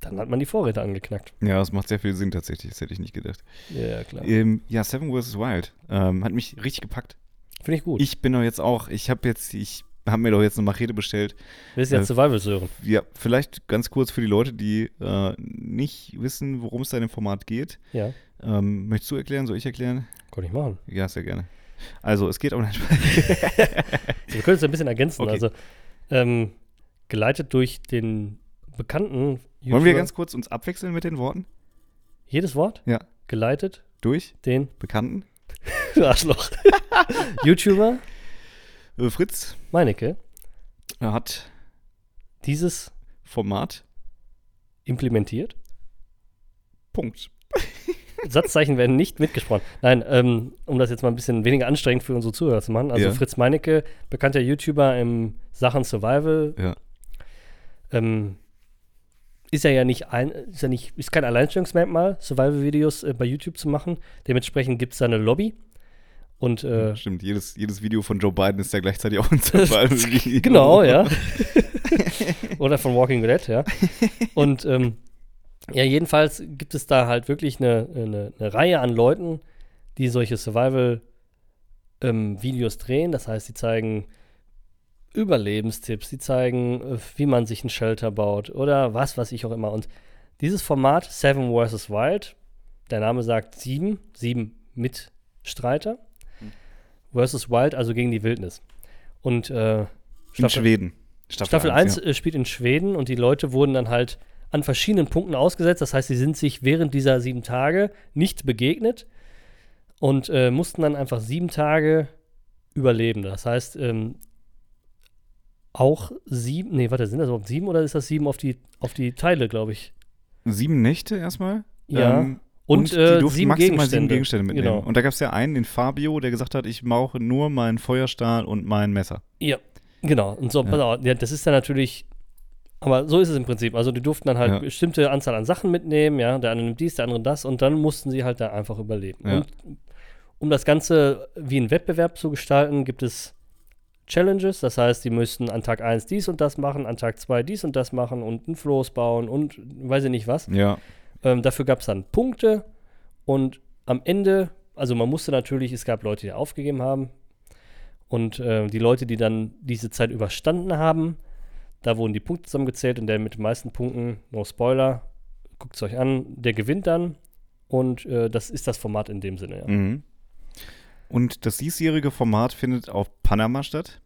dann hat man die Vorräte angeknackt. Ja, das macht sehr viel Sinn tatsächlich, das hätte ich nicht gedacht. Ja, klar. Ähm, ja, Seven vs. Wild ähm, hat mich richtig gepackt. Finde ich gut. Ich bin doch jetzt auch, ich habe jetzt, ich habe mir doch jetzt eine Machete bestellt. Willst du jetzt äh, Survival hören? Ja, vielleicht ganz kurz für die Leute, die äh, nicht wissen, worum es da in dem Format geht. Ja, Ähm, möchtest du erklären? Soll ich erklären? kann ich machen. Ja, sehr gerne. Also, es geht um Also, wir können es ein bisschen ergänzen. Okay. Also, ähm, geleitet durch den bekannten Wollen wir YouTuber- ganz kurz uns abwechseln mit den Worten? Jedes Wort? Ja. Geleitet Durch den Bekannten? Du Arschloch. YouTuber Äh, Fritz Meinecke äh, hat dieses Format. implementiert. Punkt. Satzzeichen werden nicht mitgesprochen. Nein, ähm, um das jetzt mal ein bisschen weniger anstrengend für unsere Zuhörer zu machen. Also Ja. Fritz Meinecke, bekannter YouTuber im Sachen Survival, Ja. ähm, ist ja ja nicht ein, ist ja nicht, ist kein Alleinstellungsmerkmal, Survival-Videos äh, bei YouTube zu machen. Dementsprechend gibt es da eine Lobby. Und äh, Stimmt, jedes, jedes Video von Joe Biden ist ja gleichzeitig auch ein Survival-Video. Genau, ja. Oder von Walking Dead, ja. Und ähm, ja, jedenfalls gibt es da halt wirklich eine, eine, eine Reihe an Leuten, die solche Survival-Videos drehen. Das heißt, sie zeigen Überlebenstipps, sie zeigen, äh, wie man sich ein Shelter baut oder was, was ich auch immer. Und dieses Format, Seven vs. Wild, der Name sagt sieben, sieben Mitstreiter, versus Wild, also gegen die Wildnis. Und äh, In Staffel- Schweden. Staffel 1 äh, spielt in Schweden und die Leute wurden dann halt an verschiedenen Punkten ausgesetzt. Das heißt, sie sind sich während dieser sieben Tage nicht begegnet und äh, mussten dann einfach sieben Tage überleben. Das heißt, ähm, auch sieben, nee, warte, sind das überhaupt sieben oder ist das sieben auf die, auf die Teile, glaube ich? Sieben Nächte erstmal. Ja. Ähm, Und, die äh, durften sieben maximal Gegenstände. sieben Gegenstände mitnehmen. Genau. Und da gab es ja einen, den Fabio, der gesagt hat, ich brauche nur meinen Feuerstahl und mein Messer. Ja, genau. Und so, Ja. pass auf, ja, das ist dann natürlich, aber so ist es im Prinzip. Also die durften dann halt Ja. bestimmte Anzahl an Sachen mitnehmen, ja, der eine nimmt dies, der andere das und dann mussten sie halt da einfach überleben. Ja. Und um das Ganze wie ein Wettbewerb zu gestalten, gibt es Challenges, das heißt, die müssten an Tag 1 dies und das machen, an Tag 2 dies und das machen und ein Floß bauen und weiß ich nicht was. Ja. Ähm, dafür gab es dann Punkte und am Ende, also man musste natürlich, es gab Leute, die aufgegeben haben und äh, die Leute, die dann diese Zeit überstanden haben, da wurden die Punkte zusammengezählt und der mit den meisten Punkten, no Spoiler, guckt es euch an, der gewinnt dann und äh, das ist das Format in dem Sinne. Ja, Mhm. Und das diesjährige Format findet auf Panama statt.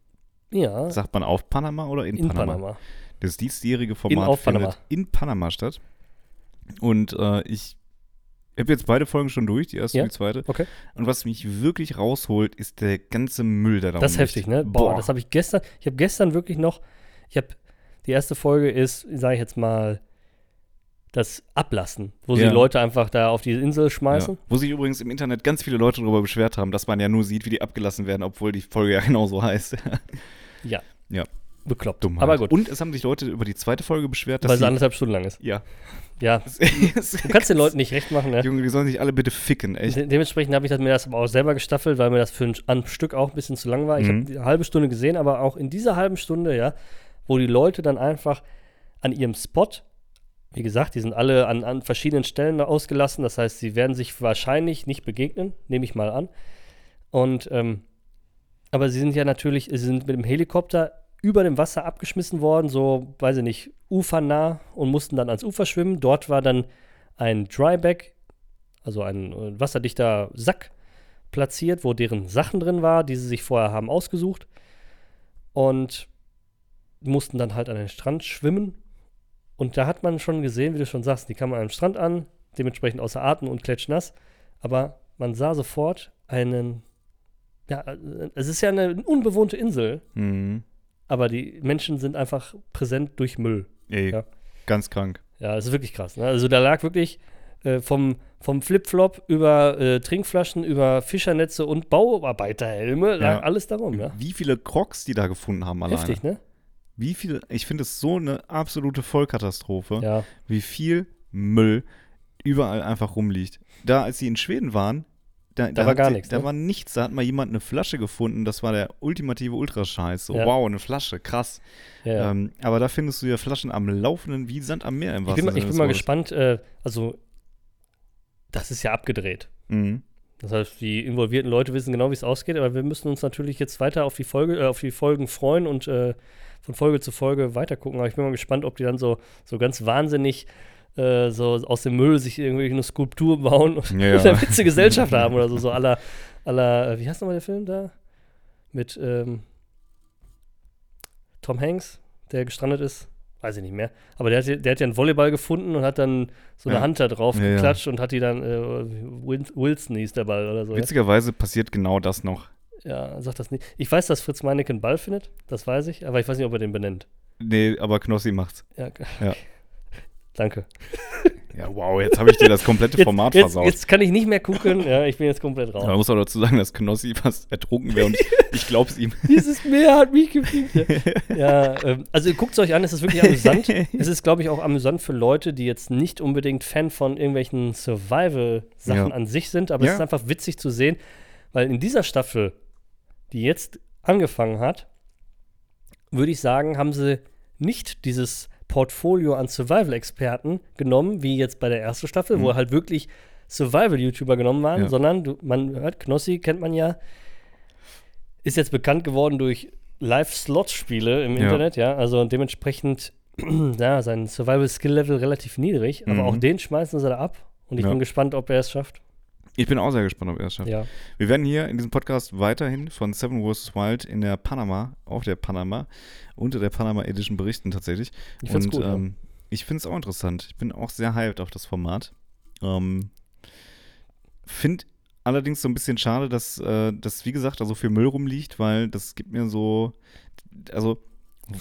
ja Sagt man auf Panama oder in, in Panama? Panama. Das diesjährige Format auf findet Panama. in Panama statt. Und äh, ich habe jetzt beide Folgen schon durch, die erste Ja? und die zweite. Okay. Und was mich wirklich rausholt, ist der ganze Müll, der da Das ist heftig, ne? Boah, Boah. das habe ich gestern, ich habe gestern wirklich noch, ich habe, die erste Folge ist, sage ich jetzt mal, das Ablassen, wo sie Ja. die Leute einfach da auf die Insel schmeißen. Ja. Wo sich übrigens im Internet ganz viele Leute darüber beschwert haben, dass man ja nur sieht, wie die abgelassen werden, obwohl die Folge ja genauso heißt. Ja. Ja. Bekloppt. Dummheit. Aber gut, Und es haben sich Leute über die zweite Folge beschwert, dass weil sie sie, anderthalb Stunden lang ist. ja. Ja, du kannst den Leuten nicht recht machen, ne? Junge, die sollen sich alle bitte ficken, echt. De dementsprechend habe ich das, mir das aber auch selber gestaffelt, weil mir das für ein Stück auch ein bisschen zu lang war. Ich Mhm. habe eine halbe Stunde gesehen, aber auch in dieser halben Stunde, ja, wo die Leute dann einfach an ihrem Spot, wie gesagt, die sind alle an, an verschiedenen Stellen ausgelassen, das heißt, sie werden sich wahrscheinlich nicht begegnen, nehme ich mal an. Und, ähm, aber sie sind ja natürlich, sie sind mit dem Helikopter über dem Wasser abgeschmissen worden, so, weiß ich nicht, ufernah und mussten dann ans Ufer schwimmen. Dort war dann ein Dryback, also ein äh, wasserdichter Sack platziert, wo deren Sachen drin war, die sie sich vorher haben ausgesucht. Und mussten dann halt an den Strand schwimmen. Und da hat man schon gesehen, wie du schon sagst, die kamen an den Strand an, dementsprechend außer Atem und klatschnass. Aber man sah sofort einen, ja, es ist ja eine unbewohnte Insel, Mhm. aber die Menschen sind einfach präsent durch Müll. Ey, Ja. ganz krank. Ja, das ist wirklich krass. Ne? Also da lag wirklich äh, vom, vom Flipflop über äh, Trinkflaschen, über Fischernetze und Bauarbeiterhelme, lag Ja. alles darum, ja. Wie viele Crocs die da gefunden haben alleine. Heftig, ne? Wie viel, ich finde es so eine absolute Vollkatastrophe, Ja. wie viel Müll überall einfach rumliegt. Da, als sie in Schweden waren, da, Da war hat gar sie- nichts, Da ne? war nichts. Da hat mal jemand eine Flasche gefunden. Das war der ultimative Ultrascheiß. So, Ja. wow, eine Flasche, krass. ja. Ähm, aber da findest du ja Flaschen am Laufenden wie Sand am Meer im ich wahrsten bin, mal- ich bin mal gespannt, äh, also das ist ja abgedreht. Mhm. Das heißt, die involvierten Leute wissen genau, wie es ausgeht, aber wir müssen uns natürlich jetzt weiter auf die Folge, äh, auf die Folgen freuen und äh, von Folge zu Folge weiter gucken. Aber ich bin mal gespannt, ob die dann so, so ganz wahnsinnig äh, so aus dem Müll sich irgendwie eine Skulptur bauen und Ja, eine witzige Gesellschaft haben oder so, so aller, aller, wie heißt nochmal der Film da? Mit ähm, Tom Hanks, der gestrandet ist. Weiß ich nicht mehr. Aber der hat, ja- der hat ja einen Volleyball gefunden und hat dann so eine Ja. Hand da drauf Ja, ja. geklatscht und hat die dann, äh, Wil- Wilson hieß der Ball oder so. Ja? Witzigerweise passiert genau das noch. Ja, sag das nicht. Ich weiß, dass Fritz Meinecke einen Ball findet, das weiß ich, aber ich weiß nicht, ob er den benennt. Nee, aber Knossi macht's. Ja, Ja. Danke. Ja, wow, jetzt habe ich dir das komplette Format jetzt, versaut. jetzt kann ich nicht mehr gucken. Ja, ich bin jetzt komplett raus. Man muss auch dazu sagen, dass Knossi fast ertrunken wäre und ich, ich glaub's ihm. Dieses Meer hat mich. Ja, ja ähm, also guckt es euch an, es ist wirklich amüsant. es ist, glaube ich, auch amüsant für Leute, die jetzt nicht unbedingt Fan von irgendwelchen Survival-Sachen Ja. an sich sind, aber Ja. es ist einfach witzig zu sehen, weil in dieser Staffel, die jetzt angefangen hat, würde ich sagen, haben sie nicht dieses Portfolio an Survival-Experten genommen, wie jetzt bei der ersten Staffel, wo Mhm. halt wirklich Survival-YouTuber genommen waren, Ja. sondern du, man hört, Knossi kennt man ja, ist jetzt bekannt geworden durch Live-Slot-Spiele im Ja. Internet, ja, also dementsprechend, ja, sein Survival-Skill-Level relativ niedrig, aber Mhm. auch den schmeißen sie da ab und ich Ja. bin gespannt, ob er es schafft. Ich bin auch sehr gespannt, ob er es schafft. Ja. Wir werden hier in diesem Podcast weiterhin von Seven vs. Wild in der Panama, auf der Panama, unter der Panama Edition berichten tatsächlich. Ich find's Und gut, ja. ähm, ich finde es auch interessant. Ich bin auch sehr hyped auf das Format. Ähm, finde allerdings so ein bisschen schade, dass, äh, dass, wie gesagt, da so viel Müll rumliegt, weil das gibt mir so, also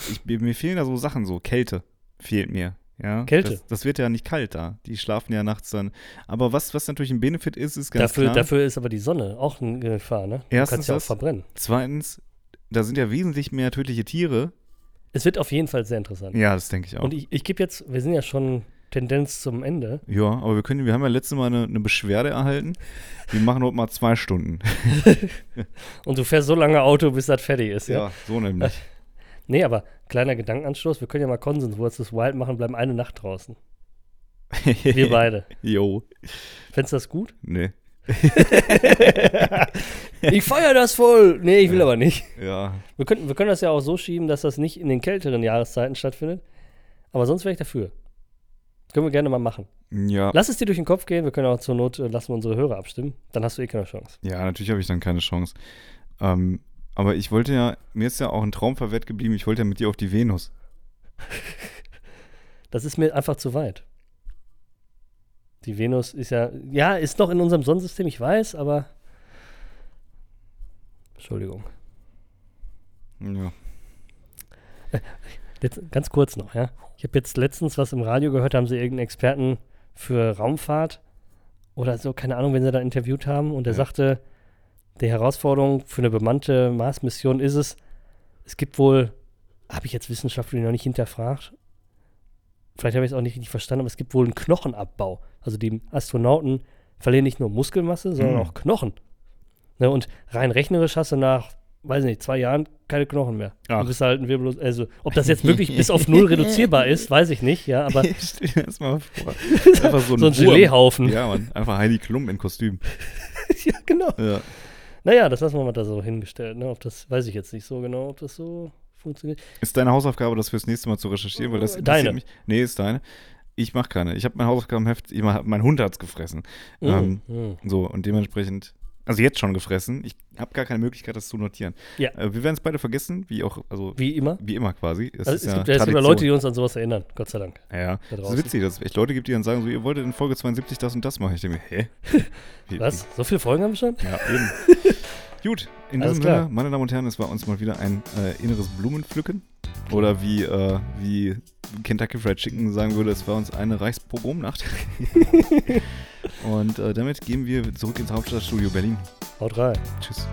ich, mir fehlen da so Sachen, so Kälte fehlt mir. Ja, Kälte? Das, das wird ja nicht kalt da. Die schlafen ja nachts dann. Aber was, was natürlich ein Benefit ist, ist ganz Dafür, klar. dafür ist aber die Sonne auch eine Gefahr, ne? Du Erstens kannst ja auch verbrennen. Zweitens, da sind ja wesentlich mehr tödliche Tiere. Es wird auf jeden Fall sehr interessant. Ja, das denke ich auch. Und ich, ich gebe jetzt, wir sind ja schon Tendenz zum Ende. ja, aber wir können, wir haben ja letztes Mal eine, eine Beschwerde erhalten. Wir machen heute mal zwei Stunden. Und du fährst so lange Auto, bis das fertig ist, ja? so nämlich. Nee, aber kleiner Gedankenanstoß, wir können ja mal Konsens versus Wild machen, bleiben eine Nacht draußen. Wir beide. Jo. Fändest du das gut? Nee. Ich feiere das voll! Nee, ich will aber nicht. Ja. Wir können, wir können das ja auch so schieben, dass das nicht in den kälteren Jahreszeiten stattfindet. Aber sonst wäre ich dafür. Können wir gerne mal machen. Ja. Lass es dir durch den Kopf gehen, wir können auch zur Not, äh, lassen wir unsere Hörer abstimmen. Dann hast du eh keine Chance. Ja, natürlich habe ich dann keine Chance. Ähm, aber ich wollte ja, mir ist ja auch ein Traum verwehrt geblieben, ich wollte ja mit dir auf die Venus. Das ist mir einfach zu weit. Die Venus ist ja, ja, ist noch in unserem Sonnensystem, ich weiß, aber. Entschuldigung. Ja. Jetzt, ganz kurz noch, ja. Ich habe jetzt letztens was im Radio gehört, haben sie irgendeinen Experten für Raumfahrt oder so, keine Ahnung, wenn sie da interviewt haben und der Ja. sagte, die Herausforderung für eine bemannte Mars-Mission ist es, es gibt wohl, habe ich jetzt wissenschaftlich noch nicht hinterfragt, vielleicht habe ich es auch nicht richtig verstanden, aber es gibt wohl einen Knochenabbau. Also die Astronauten verlieren nicht nur Muskelmasse, sondern Mhm. auch Knochen. Ne, und rein rechnerisch hast du nach, weiß nicht, zwei Jahren keine Knochen mehr. Ach. Du bist halt ein Wirbellos. Also, ob das jetzt wirklich bis auf null reduzierbar ist, weiß ich nicht, ja, aber Stell dir das mal vor. Einfach so ein, so ein. Geleehaufen. Ja, Mann. Einfach Heidi Klum in Kostüm. ja, genau. Ja. Naja, das lassen wir mal da so hingestellt. Ne? Ob das, weiß ich jetzt nicht so genau, ob das so funktioniert. Ist deine Hausaufgabe, das fürs nächste Mal zu recherchieren? Weil das Äh, deine. Mich. Nee, ist deine. Ich mache keine. Ich habe mein Hausaufgabenheft, ich mach, mein Hund hat's gefressen. Ähm, Mm, mm. so, und dementsprechend, also jetzt schon gefressen. Ich habe gar keine Möglichkeit, das zu notieren. Ja. Äh, wir werden es beide vergessen, wie auch, also Wie immer. wie immer quasi. Es Also, ist es ja gibt ja Tradition. Leute, die uns an sowas erinnern, Gott sei Dank. Ja, da Das ist witzig, dass es echt Leute gibt, die dann sagen, so, ihr wolltet in Folge 72 das und das machen. Ich denke mir, hä? Wie- Was? So viele Folgen haben wir schon? Ja, eben. Gut, in Alles diesem klar. Sinne, meine Damen und Herren, es war uns mal wieder ein äh, inneres Blumenpflücken. Oder wie, äh, wie Kentucky Fried Chicken sagen würde, es war uns eine Reichspogromnacht. und äh, damit gehen wir zurück ins Hauptstadtstudio Berlin. Haut rein. Tschüss.